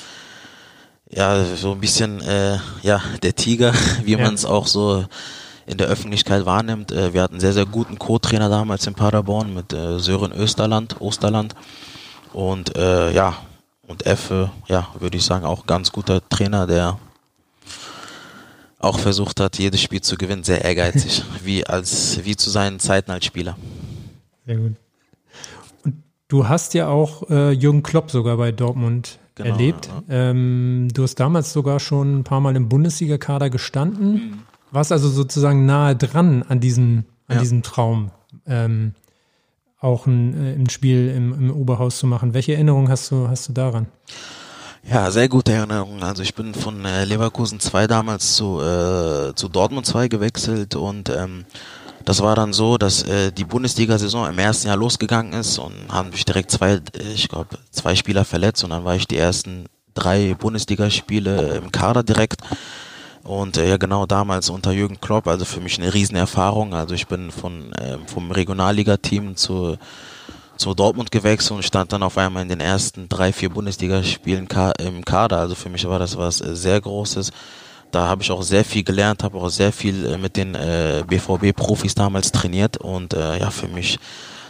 S1: ja, so ein bisschen äh, ja der Tiger, wie ja. man es auch so in der Öffentlichkeit wahrnimmt. Äh, wir hatten einen sehr sehr guten Co-Trainer damals in Paderborn mit äh, Sören Österland, Osterland und äh, ja und Effe, ja, würde ich sagen, auch ganz guter Trainer, der auch versucht hat, jedes Spiel zu gewinnen, sehr ehrgeizig, wie als wie zu seinen Zeiten als Spieler.
S3: Sehr gut. Und du hast ja auch äh, Jürgen Klopp sogar bei Dortmund genau, erlebt. Ja. Ähm, du hast damals sogar schon ein paar Mal im Bundesliga-Kader gestanden. Mhm. Warst also sozusagen nahe dran an diesem, an ja. diesem Traum. Ähm, auch ein, äh, ein Spiel im, im Oberhaus zu machen. Welche Erinnerungen hast du, hast du daran?
S1: Ja, sehr gute Erinnerungen. Also ich bin von äh, Leverkusen 2 damals zu, äh, zu Dortmund 2 gewechselt und ähm, das war dann so, dass äh, die Bundesliga-Saison im ersten Jahr losgegangen ist und haben mich direkt zwei, ich glaube, zwei Spieler verletzt und dann war ich die ersten drei Bundesligaspiele im Kader direkt. Und äh, ja, genau damals unter Jürgen Klopp, also für mich eine Riesenerfahrung. Also ich bin von äh, vom Regionalliga-Team zu zu Dortmund gewechselt und stand dann auf einmal in den ersten drei, vier Bundesligaspielen im Kader. Also für mich war das was äh, sehr Großes. Da habe ich auch sehr viel gelernt, habe auch sehr viel äh, mit den äh, BVB-Profis damals trainiert und äh, ja, für mich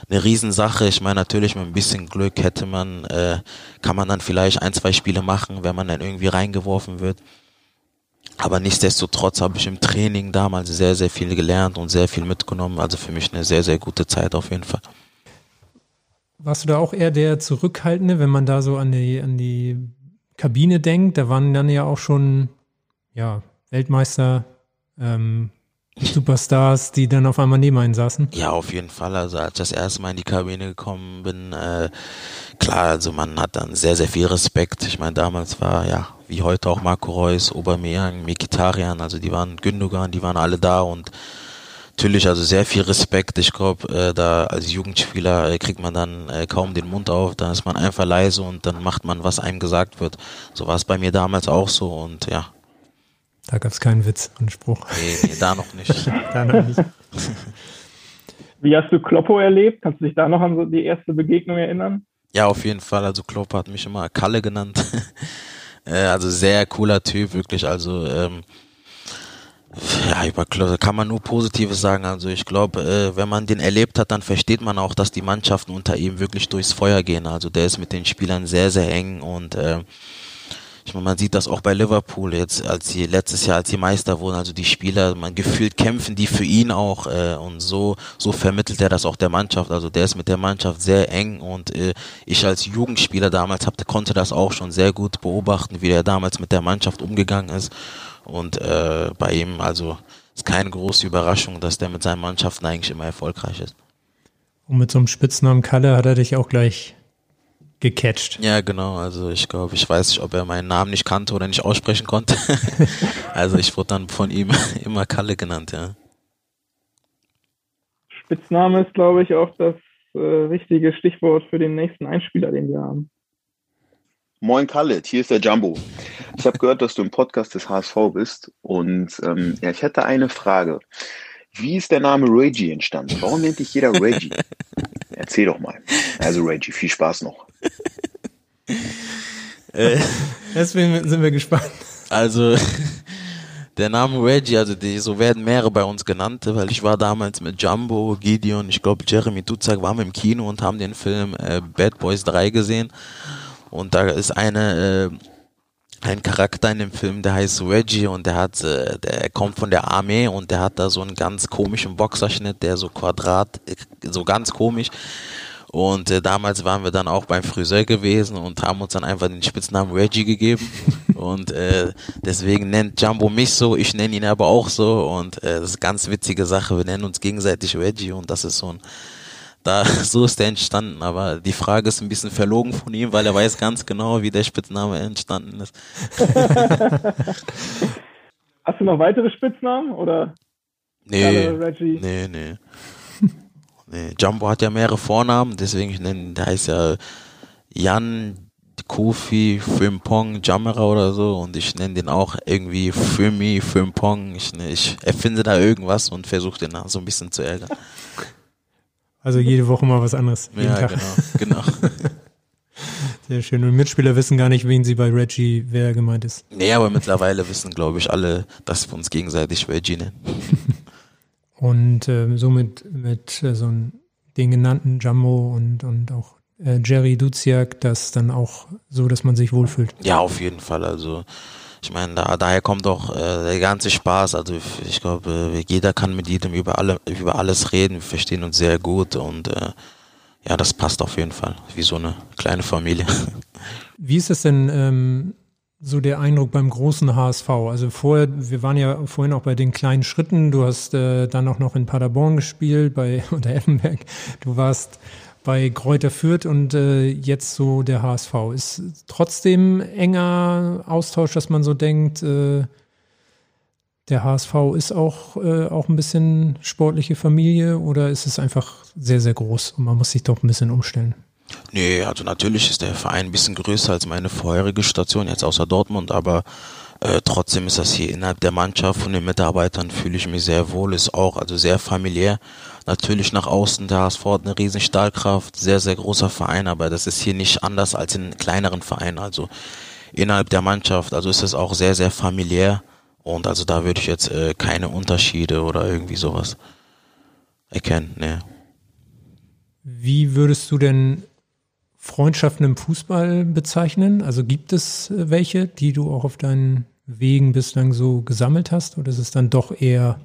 S1: eine Riesensache. Ich meine, natürlich mit ein bisschen Glück hätte man, äh, kann man dann vielleicht ein, zwei Spiele machen, wenn man dann irgendwie reingeworfen wird. Aber nichtsdestotrotz habe ich im Training damals sehr, sehr viel gelernt und sehr viel mitgenommen. Also für mich eine sehr, sehr gute Zeit auf jeden Fall.
S3: Warst du da auch eher der Zurückhaltende, wenn man da so an die, an die Kabine denkt? Da waren dann ja auch schon ja, Weltmeister, ähm, Superstars, die dann auf einmal neben einen saßen?
S1: Ja, auf jeden Fall. Also als ich das erste Mal in die Kabine gekommen bin, äh, klar, also man hat dann sehr, sehr viel Respekt. Ich meine, damals war ja, wie heute auch Marco Reus, Aubameyang, Mikitarian, also die waren Gündogan, die waren alle da und natürlich also sehr viel Respekt. Ich glaube, äh, da als Jugendspieler äh, kriegt man dann äh, kaum den Mund auf, dann ist man einfach leise und dann macht man, was einem gesagt wird. So war es bei mir damals auch so und ja,
S3: da gab es keinen Witz und Spruch.
S1: Nee, nee, da noch nicht.
S3: da noch nicht.
S4: Wie hast du Kloppo erlebt? Kannst du dich da noch an so die erste Begegnung erinnern?
S1: Ja, auf jeden Fall. Also Kloppo hat mich immer Kalle genannt. Äh, also sehr cooler Typ, wirklich. Also ähm, ja, über Kloppo kann man nur Positives sagen. Also ich glaube, äh, wenn man den erlebt hat, dann versteht man auch, dass die Mannschaften unter ihm wirklich durchs Feuer gehen. Also der ist mit den Spielern sehr, sehr eng und äh, ich meine, man sieht das auch bei Liverpool jetzt, als sie letztes Jahr, als sie Meister wurden, also die Spieler, man gefühlt kämpfen die für ihn auch äh, und so so vermittelt er das auch der Mannschaft. Also der ist mit der Mannschaft sehr eng und äh, ich als Jugendspieler damals hab, konnte das auch schon sehr gut beobachten, wie er damals mit der Mannschaft umgegangen ist und äh, bei ihm also ist keine große Überraschung, dass der mit seinen Mannschaften eigentlich immer erfolgreich ist.
S3: Und mit so einem Spitznamen Kalle hat er dich auch gleich gecatcht.
S1: Ja, genau. Also ich glaube, ich weiß nicht, ob er meinen Namen nicht kannte oder nicht aussprechen konnte. also ich wurde dann von ihm immer Kalle genannt, ja.
S4: Spitzname ist, glaube ich, auch das äh, richtige Stichwort für den nächsten Einspieler, den wir haben.
S9: Moin Kalle, hier ist der Jumbo. Ich habe gehört, dass du im Podcast des HSV bist und ähm, ja, ich hätte eine Frage. Wie ist der Name Reggie entstanden? Warum nennt dich jeder Reggie? Erzähl doch mal. Also Reggie, viel Spaß noch.
S3: Äh, Deswegen sind wir gespannt.
S1: Also der Name Reggie, also die, so werden mehrere bei uns genannt, weil ich war damals mit Jumbo, Gideon, ich glaube Jeremy Duzak waren wir im Kino und haben den Film äh, Bad Boys 3 gesehen. Und da ist eine äh, ein Charakter in dem Film, der heißt Reggie und der hat, äh, der kommt von der Armee und der hat da so einen ganz komischen Boxerschnitt, der so Quadrat, äh, so ganz komisch. Und äh, damals waren wir dann auch beim Friseur gewesen und haben uns dann einfach den Spitznamen Reggie gegeben. und äh, deswegen nennt Jumbo mich so, ich nenne ihn aber auch so. Und äh, das ist eine ganz witzige Sache. Wir nennen uns gegenseitig Reggie und das ist so ein da, so ist der entstanden, aber die Frage ist ein bisschen verlogen von ihm, weil er weiß ganz genau, wie der Spitzname entstanden ist.
S4: Hast du noch weitere Spitznamen oder?
S1: Nee, nee, nee. nee. Jumbo hat ja mehrere Vornamen, deswegen ich nenne, der heißt ja Jan Kofi Frimpong Jamera oder so und ich nenne den auch irgendwie Fimi Frimpong. Ich, ich erfinde da irgendwas und versuche den so ein bisschen zu ärgern.
S3: Also jede Woche mal was anderes.
S1: Ja, genau, genau.
S3: Sehr schön. Und Mitspieler wissen gar nicht, wen sie bei Reggie, wer gemeint ist.
S1: Nee, aber mittlerweile wissen, glaube ich, alle, dass wir uns gegenseitig Reggie nennen.
S3: und äh, somit mit äh, so den genannten Jumbo und, und auch äh, Jerry Duziak, das dann auch so, dass man sich wohlfühlt.
S1: Ja, auf jeden Fall. Also ich meine, da, daher kommt auch äh, der ganze Spaß. Also ich glaube, äh, jeder kann mit jedem über alle über alles reden. Wir verstehen uns sehr gut und äh, ja, das passt auf jeden Fall, wie so eine kleine Familie.
S3: Wie ist es denn ähm, so der Eindruck beim großen HSV? Also vorher, wir waren ja vorhin auch bei den kleinen Schritten. Du hast äh, dann auch noch in Paderborn gespielt, bei unter Effenberg. Du warst bei Kräuter Fürth und äh, jetzt so der HSV. Ist trotzdem enger Austausch, dass man so denkt, äh, der HSV ist auch, äh, auch ein bisschen sportliche Familie oder ist es einfach sehr, sehr groß und man muss sich doch ein bisschen umstellen?
S1: Nee, also natürlich ist der Verein ein bisschen größer als meine vorherige Station, jetzt außer Dortmund, aber äh, trotzdem ist das hier innerhalb der Mannschaft von den Mitarbeitern fühle ich mich sehr wohl, ist auch also sehr familiär. Natürlich nach außen, der HSV hat eine riesen Stahlkraft, sehr, sehr großer Verein, aber das ist hier nicht anders als in kleineren Vereinen. Also innerhalb der Mannschaft, also ist es auch sehr, sehr familiär und also da würde ich jetzt äh, keine Unterschiede oder irgendwie sowas erkennen. Nee.
S3: Wie würdest du denn Freundschaften im Fußball bezeichnen? Also gibt es äh, welche, die du auch auf deinen Wegen bislang so gesammelt hast oder ist es dann doch eher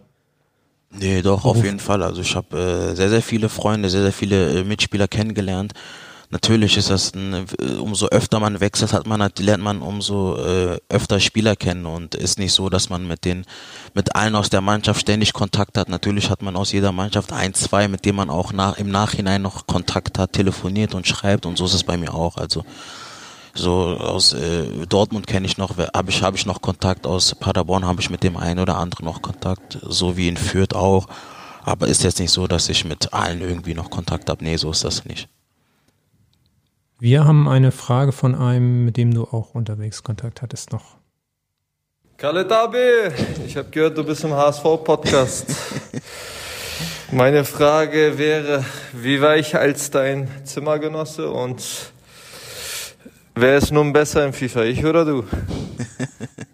S1: Nee, doch, auf jeden Fall. Also ich habe äh, sehr, sehr viele Freunde, sehr, sehr viele äh, Mitspieler kennengelernt. Natürlich ist das ein, umso öfter man wechselt, hat man halt, lernt man umso äh, öfter Spieler kennen und ist nicht so, dass man mit den mit allen aus der Mannschaft ständig Kontakt hat. Natürlich hat man aus jeder Mannschaft ein, zwei, mit denen man auch nach, im Nachhinein noch Kontakt hat, telefoniert und schreibt und so ist es bei mir auch. Also so aus äh, Dortmund kenne ich noch, habe ich habe ich noch Kontakt aus Paderborn habe ich mit dem einen oder anderen noch Kontakt, so wie in Fürth auch. Aber ist jetzt nicht so, dass ich mit allen irgendwie noch Kontakt habe. Nee, so ist das nicht.
S3: Wir haben eine Frage von einem, mit dem du auch unterwegs Kontakt hattest noch.
S10: Kalle Dabe, ich habe gehört, du bist im HSV-Podcast. Meine Frage wäre, wie weich als dein Zimmergenosse und wer ist nun besser im FIFA, ich oder du?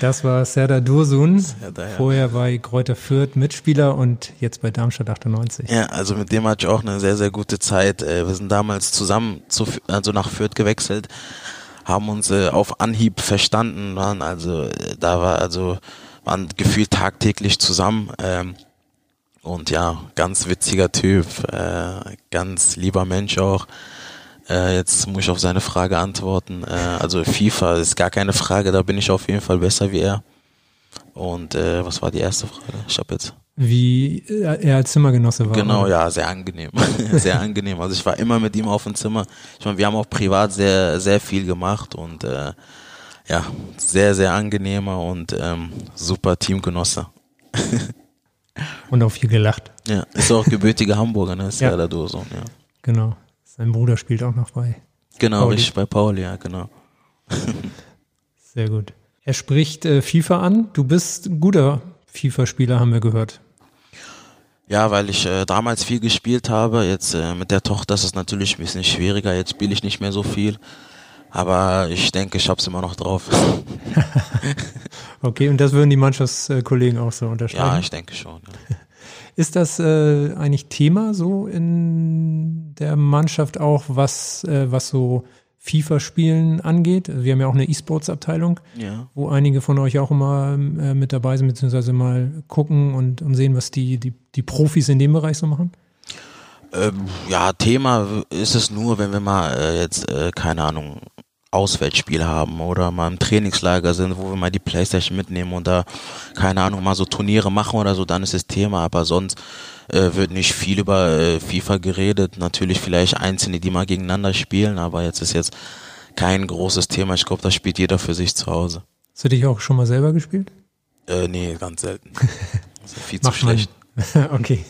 S3: Das war Serdar Dursun, Serdar, ja. vorher bei Kräuter Fürth Mitspieler und jetzt bei Darmstadt 98.
S1: Ja, also mit dem hatte ich auch eine sehr, sehr gute Zeit. Äh, wir sind damals zusammen zu, also nach Fürth gewechselt, haben uns äh, auf Anhieb verstanden, waren also, äh, da war also, waren gefühlt tagtäglich zusammen. Ähm, und ja, ganz witziger Typ, ganz lieber Mensch auch. Äh, jetzt muss ich auf seine Frage antworten. Äh, also FIFA ist gar keine Frage, da bin ich auf jeden Fall besser wie er. Und äh, was war die erste Frage? Ich habe jetzt.
S3: Wie er als Zimmergenosse war.
S1: Genau, oder? ja, sehr angenehm. sehr angenehm. Also ich war immer mit ihm auf dem Zimmer. Ich meine, wir haben auch privat sehr, sehr viel gemacht und äh, ja, sehr, sehr angenehmer und ähm, super Teamgenosse.
S3: und auch viel gelacht.
S1: Ja, ist auch gebürtiger Hamburger, ne? Ist ja, ja der Doson, ja.
S3: Genau. Sein Bruder spielt auch noch bei.
S1: Genau, Pauli. richtig, bei Paul, ja, genau.
S3: Sehr gut. Er spricht äh, FIFA an. Du bist ein guter FIFA-Spieler, haben wir gehört.
S1: Ja, weil ich äh, damals viel gespielt habe. Jetzt äh, mit der Tochter ist es natürlich ein bisschen schwieriger. Jetzt spiele ich nicht mehr so viel. Aber ich denke, ich habe es immer noch drauf.
S3: okay, und das würden die Mannschaftskollegen auch so unterstreichen?
S1: Ja, ich denke schon. Ja.
S3: Ist das äh, eigentlich Thema so in der Mannschaft auch, was, äh, was so FIFA-Spielen angeht? Wir haben ja auch eine E-Sports-Abteilung,
S1: ja.
S3: wo einige von euch auch immer äh, mit dabei sind, beziehungsweise mal gucken und, und sehen, was die, die, die Profis in dem Bereich so machen?
S1: Ähm, ja, Thema ist es nur, wenn wir mal äh, jetzt, äh, keine Ahnung, Auswärtsspiel haben oder mal im Trainingslager sind, wo wir mal die Playstation mitnehmen und da, keine Ahnung, mal so Turniere machen oder so, dann ist das Thema. Aber sonst äh, wird nicht viel über äh, FIFA geredet. Natürlich vielleicht Einzelne, die mal gegeneinander spielen, aber jetzt ist jetzt kein großes Thema. Ich glaube, das spielt jeder für sich zu Hause.
S3: Hast du dich auch schon mal selber gespielt?
S1: Äh, nee, ganz selten. Also viel zu schlecht.
S3: okay.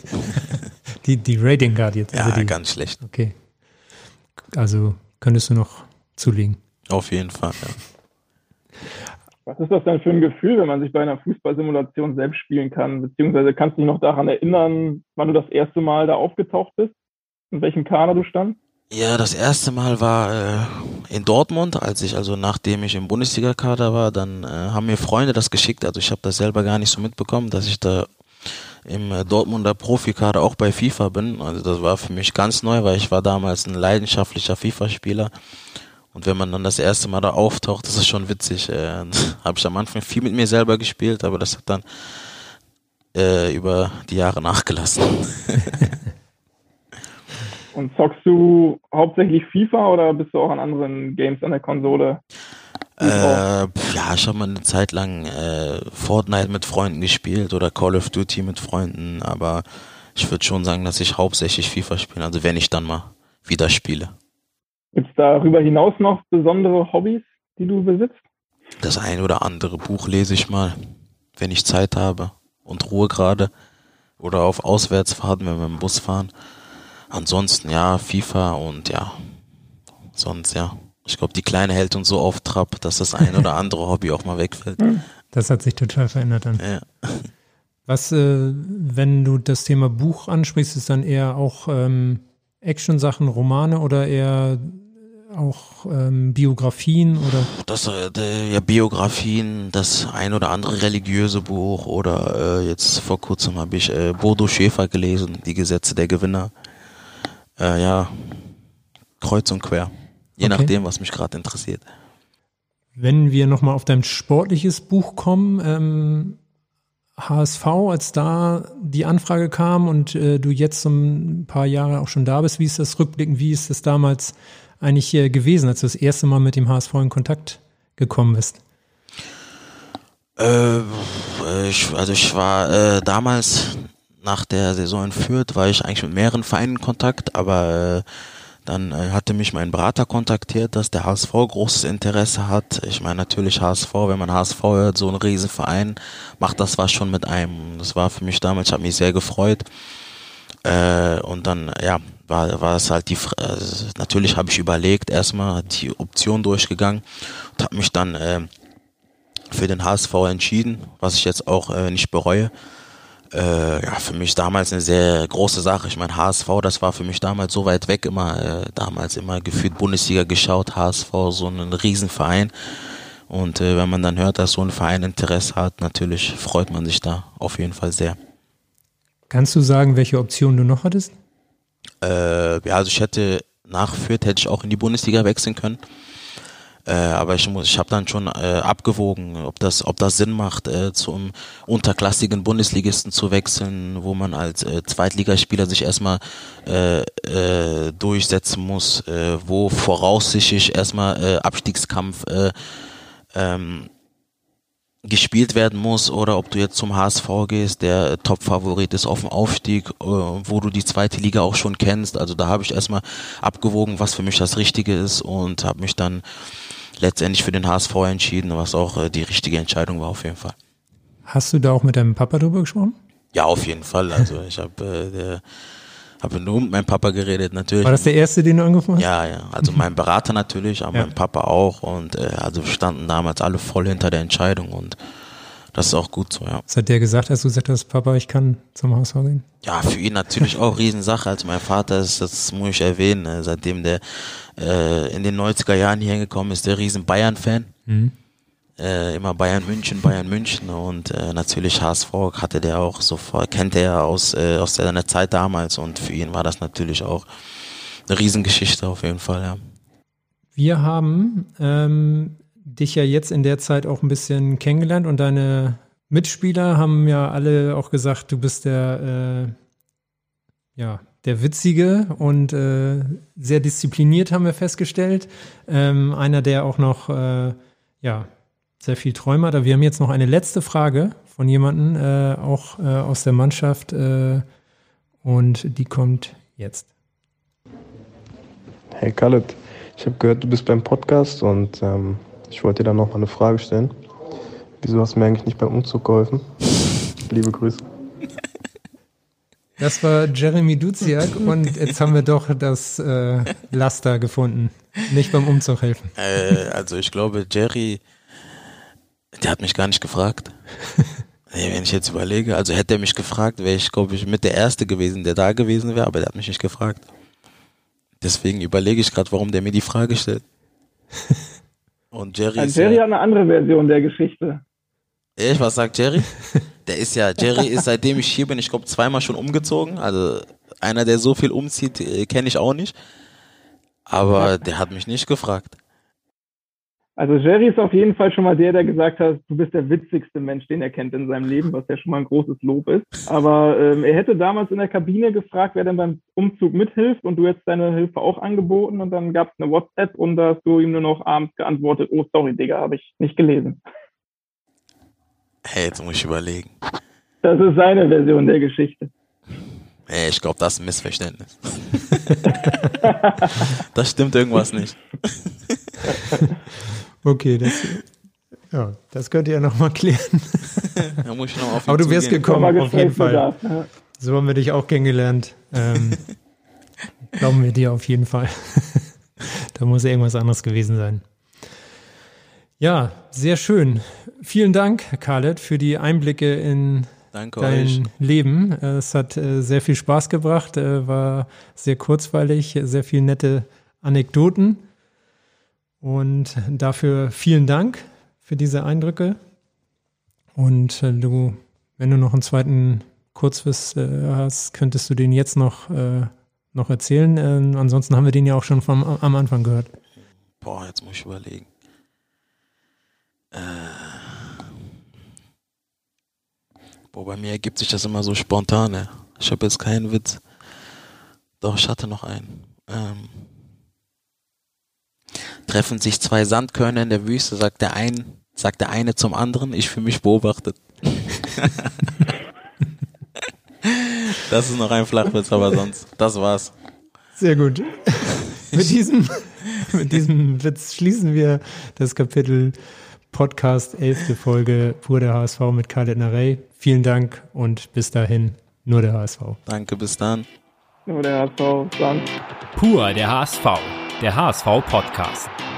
S3: die, die Rating Card jetzt.
S1: Also
S3: ja, die,
S1: ganz schlecht.
S3: Okay. Also könntest du noch zulegen.
S1: Auf jeden Fall, ja.
S4: Was ist das denn für ein Gefühl, wenn man sich bei einer Fußballsimulation selbst spielen kann? Beziehungsweise kannst du dich noch daran erinnern, wann du das erste Mal da aufgetaucht bist? In welchem Kader du standst?
S1: Ja, das erste Mal war äh, in Dortmund, als ich, also nachdem ich im Bundesliga-Kader war, dann äh, haben mir Freunde das geschickt. Also ich habe das selber gar nicht so mitbekommen, dass ich da im äh, Dortmunder Profikader auch bei FIFA bin. Also das war für mich ganz neu, weil ich war damals ein leidenschaftlicher FIFA-Spieler und wenn man dann das erste Mal da auftaucht, das ist schon witzig. Äh, Habe ich am Anfang viel mit mir selber gespielt, aber das hat dann äh, über die Jahre nachgelassen.
S4: Und zockst du hauptsächlich FIFA oder bist du auch an anderen Games an der Konsole?
S1: Äh, ja, ich habe mal eine Zeit lang äh, Fortnite mit Freunden gespielt oder Call of Duty mit Freunden, aber ich würde schon sagen, dass ich hauptsächlich FIFA spiele, also wenn ich dann mal wieder spiele.
S4: Gibt es darüber hinaus noch besondere Hobbys, die du besitzt?
S1: Das ein oder andere Buch lese ich mal, wenn ich Zeit habe und Ruhe gerade. Oder auf Auswärtsfahrten, wenn wir im Bus fahren. Ansonsten ja, FIFA und ja, sonst ja. Ich glaube, die Kleine hält uns so auf Trab, dass das ein oder andere Hobby auch mal wegfällt. Hm.
S3: Das hat sich total verändert dann.
S1: Ja.
S3: Was, äh, wenn du das Thema Buch ansprichst, ist dann eher auch ähm, Action-Sachen, Romane oder eher auch ähm, Biografien oder?
S1: Das äh, ja Biografien, das ein oder andere religiöse Buch oder äh, jetzt vor kurzem habe ich äh, Bodo Schäfer gelesen, die Gesetze der Gewinner. Äh, ja, kreuz und quer, je okay. nachdem, was mich gerade interessiert.
S3: Wenn wir nochmal auf dein sportliches Buch kommen, ähm, HSV, als da die Anfrage kam und äh, du jetzt so ein paar Jahre auch schon da bist, wie ist das rückblickend, wie ist das damals eigentlich äh, gewesen, als du das erste Mal mit dem HSV in Kontakt gekommen bist?
S1: Äh, ich, also ich war äh, damals nach der Saison in Fürth, war ich eigentlich mit mehreren Vereinen in Kontakt, aber äh, dann äh, hatte mich mein Berater kontaktiert, dass der HSV großes Interesse hat. Ich meine natürlich HSV, wenn man HSV hört, so ein Riesenverein, macht das was schon mit einem. Das war für mich damals, ich habe mich sehr gefreut. Äh, und dann, ja, war, war es halt die, äh, natürlich habe ich überlegt, erstmal die Option durchgegangen und habe mich dann äh, für den HSV entschieden, was ich jetzt auch äh, nicht bereue. Äh, ja, für mich damals eine sehr große Sache. Ich meine, HSV, das war für mich damals so weit weg, immer äh, damals immer gefühlt Bundesliga geschaut, HSV, so ein Riesenverein. Und äh, wenn man dann hört, dass so ein Verein Interesse hat, natürlich freut man sich da auf jeden Fall sehr.
S3: Kannst du sagen, welche Option du noch hattest?
S1: Äh, ja, also ich hätte nach Fürth hätte ich auch in die Bundesliga wechseln können. Äh, aber ich muss, ich habe dann schon äh, abgewogen, ob das, ob das Sinn macht, äh, zum unterklassigen Bundesligisten zu wechseln, wo man als äh, Zweitligaspieler sich erstmal äh, äh, durchsetzen muss, äh, wo voraussichtlich erstmal äh, Abstiegskampf äh, ähm, gespielt werden muss oder ob du jetzt zum HSV gehst, der Top-Favorit ist auf dem Aufstieg, äh, wo du die zweite Liga auch schon kennst. Also da habe ich erstmal abgewogen, was für mich das Richtige ist und habe mich dann letztendlich für den HSV entschieden, was auch äh, die richtige Entscheidung war auf jeden Fall.
S3: Hast du da auch mit deinem Papa drüber gesprochen?
S1: Ja, auf jeden Fall. Also ich habe äh, habe nur mit meinem Papa geredet, natürlich.
S3: War das der erste, den du angefangen hast?
S1: Ja, ja. Also mein Berater natürlich, aber ja. mein Papa auch. Und äh, also standen damals alle voll hinter der Entscheidung und das ist auch gut so, ja.
S3: Was hat der gesagt, als du gesagt hast, Papa, ich kann zum HSV gehen?
S1: Ja, für ihn natürlich auch Riesensache. Also mein Vater ist, das muss ich erwähnen, ne, seitdem der äh, in den 90er Jahren hier hingekommen ist, der riesen Bayern-Fan. Mhm. Äh, immer Bayern München, Bayern München und äh, natürlich HSV hatte der auch sofort, kennt er aus, äh, aus seiner Zeit damals und für ihn war das natürlich auch eine Riesengeschichte auf jeden Fall, ja.
S3: Wir haben ähm, dich ja jetzt in der Zeit auch ein bisschen kennengelernt und deine Mitspieler haben ja alle auch gesagt, du bist der, äh, ja, der Witzige und äh, sehr diszipliniert, haben wir festgestellt. Ähm, einer, der auch noch, äh, ja, sehr viel Träume hat. Aber wir haben jetzt noch eine letzte Frage von jemandem, äh, auch äh, aus der Mannschaft, äh, und die kommt jetzt.
S11: Hey Khaled, ich habe gehört, du bist beim Podcast und ähm, ich wollte dir dann noch mal eine Frage stellen. Wieso hast du mir eigentlich nicht beim Umzug geholfen? Liebe Grüße.
S3: Das war Jeremy Duziak und jetzt haben wir doch das äh, Laster gefunden. Nicht beim Umzug helfen.
S1: Äh, also ich glaube, Jerry, der hat mich gar nicht gefragt. nee, wenn ich jetzt überlege, also hätte er mich gefragt, wäre ich, glaube ich, mit der Erste gewesen, der da gewesen wäre, aber der hat mich nicht gefragt. Deswegen überlege ich gerade, warum der mir die Frage stellt. Und Jerry,
S4: also Jerry ja, hat eine andere Version der Geschichte.
S1: Echt, was sagt Jerry? Der ist ja, Jerry ist seitdem ich hier bin, ich glaube zweimal schon umgezogen. Also einer, der so viel umzieht, äh, kenne ich auch nicht. Aber der hat mich nicht gefragt.
S4: Also Jerry ist auf jeden Fall schon mal der, der gesagt hat, du bist der witzigste Mensch, den er kennt in seinem Leben, was ja schon mal ein großes Lob ist. Aber ähm, er hätte damals in der Kabine gefragt, wer denn beim Umzug mithilft und du hättest deine Hilfe auch angeboten und dann gab es eine WhatsApp und da hast du ihm nur noch abends geantwortet, oh sorry, Digga, habe ich nicht gelesen.
S1: Hey, jetzt muss ich überlegen.
S4: Das ist seine Version der Geschichte.
S1: Hey, ich glaube, das ist ein Missverständnis. das stimmt irgendwas nicht.
S3: Okay, das, ja, das könnt ihr ja nochmal klären.
S1: Da muss ich noch auf
S3: Aber du wärst gekommen, auf jeden Fall. Ja. So haben wir dich auch kennengelernt. Ähm, glauben wir dir auf jeden Fall. da muss irgendwas anderes gewesen sein. Ja, sehr schön. Vielen Dank, Khaled, für die Einblicke in Danke dein euch. Leben. Es hat äh, sehr viel Spaß gebracht, äh, war sehr kurzweilig, sehr viele nette Anekdoten. Und dafür vielen Dank für diese Eindrücke. Und äh, du, wenn du noch einen zweiten Kurzwiss äh, hast, könntest du den jetzt noch, äh, noch erzählen. Ähm, ansonsten haben wir den ja auch schon vom, am Anfang gehört.
S1: Boah, jetzt muss ich überlegen. Äh, Boah, bei mir ergibt sich das immer so spontan. ey. Ich habe jetzt keinen Witz. Doch, ich hatte noch einen. Ähm, treffen sich zwei Sandkörner in der Wüste, sagt der ein, sagt der eine zum anderen, ich fühle mich beobachtet. das ist noch ein Flachwitz, aber sonst, das war's.
S3: Sehr gut. mit, diesem, mit diesem Witz schließen wir das Kapitel Podcast 11. Folge Pur der HSV mit Khaled Narey. Vielen Dank und bis dahin nur der HSV.
S1: Danke, bis dann.
S4: Nur der HSV, dann.
S2: Pur der HSV, der HSV Podcast.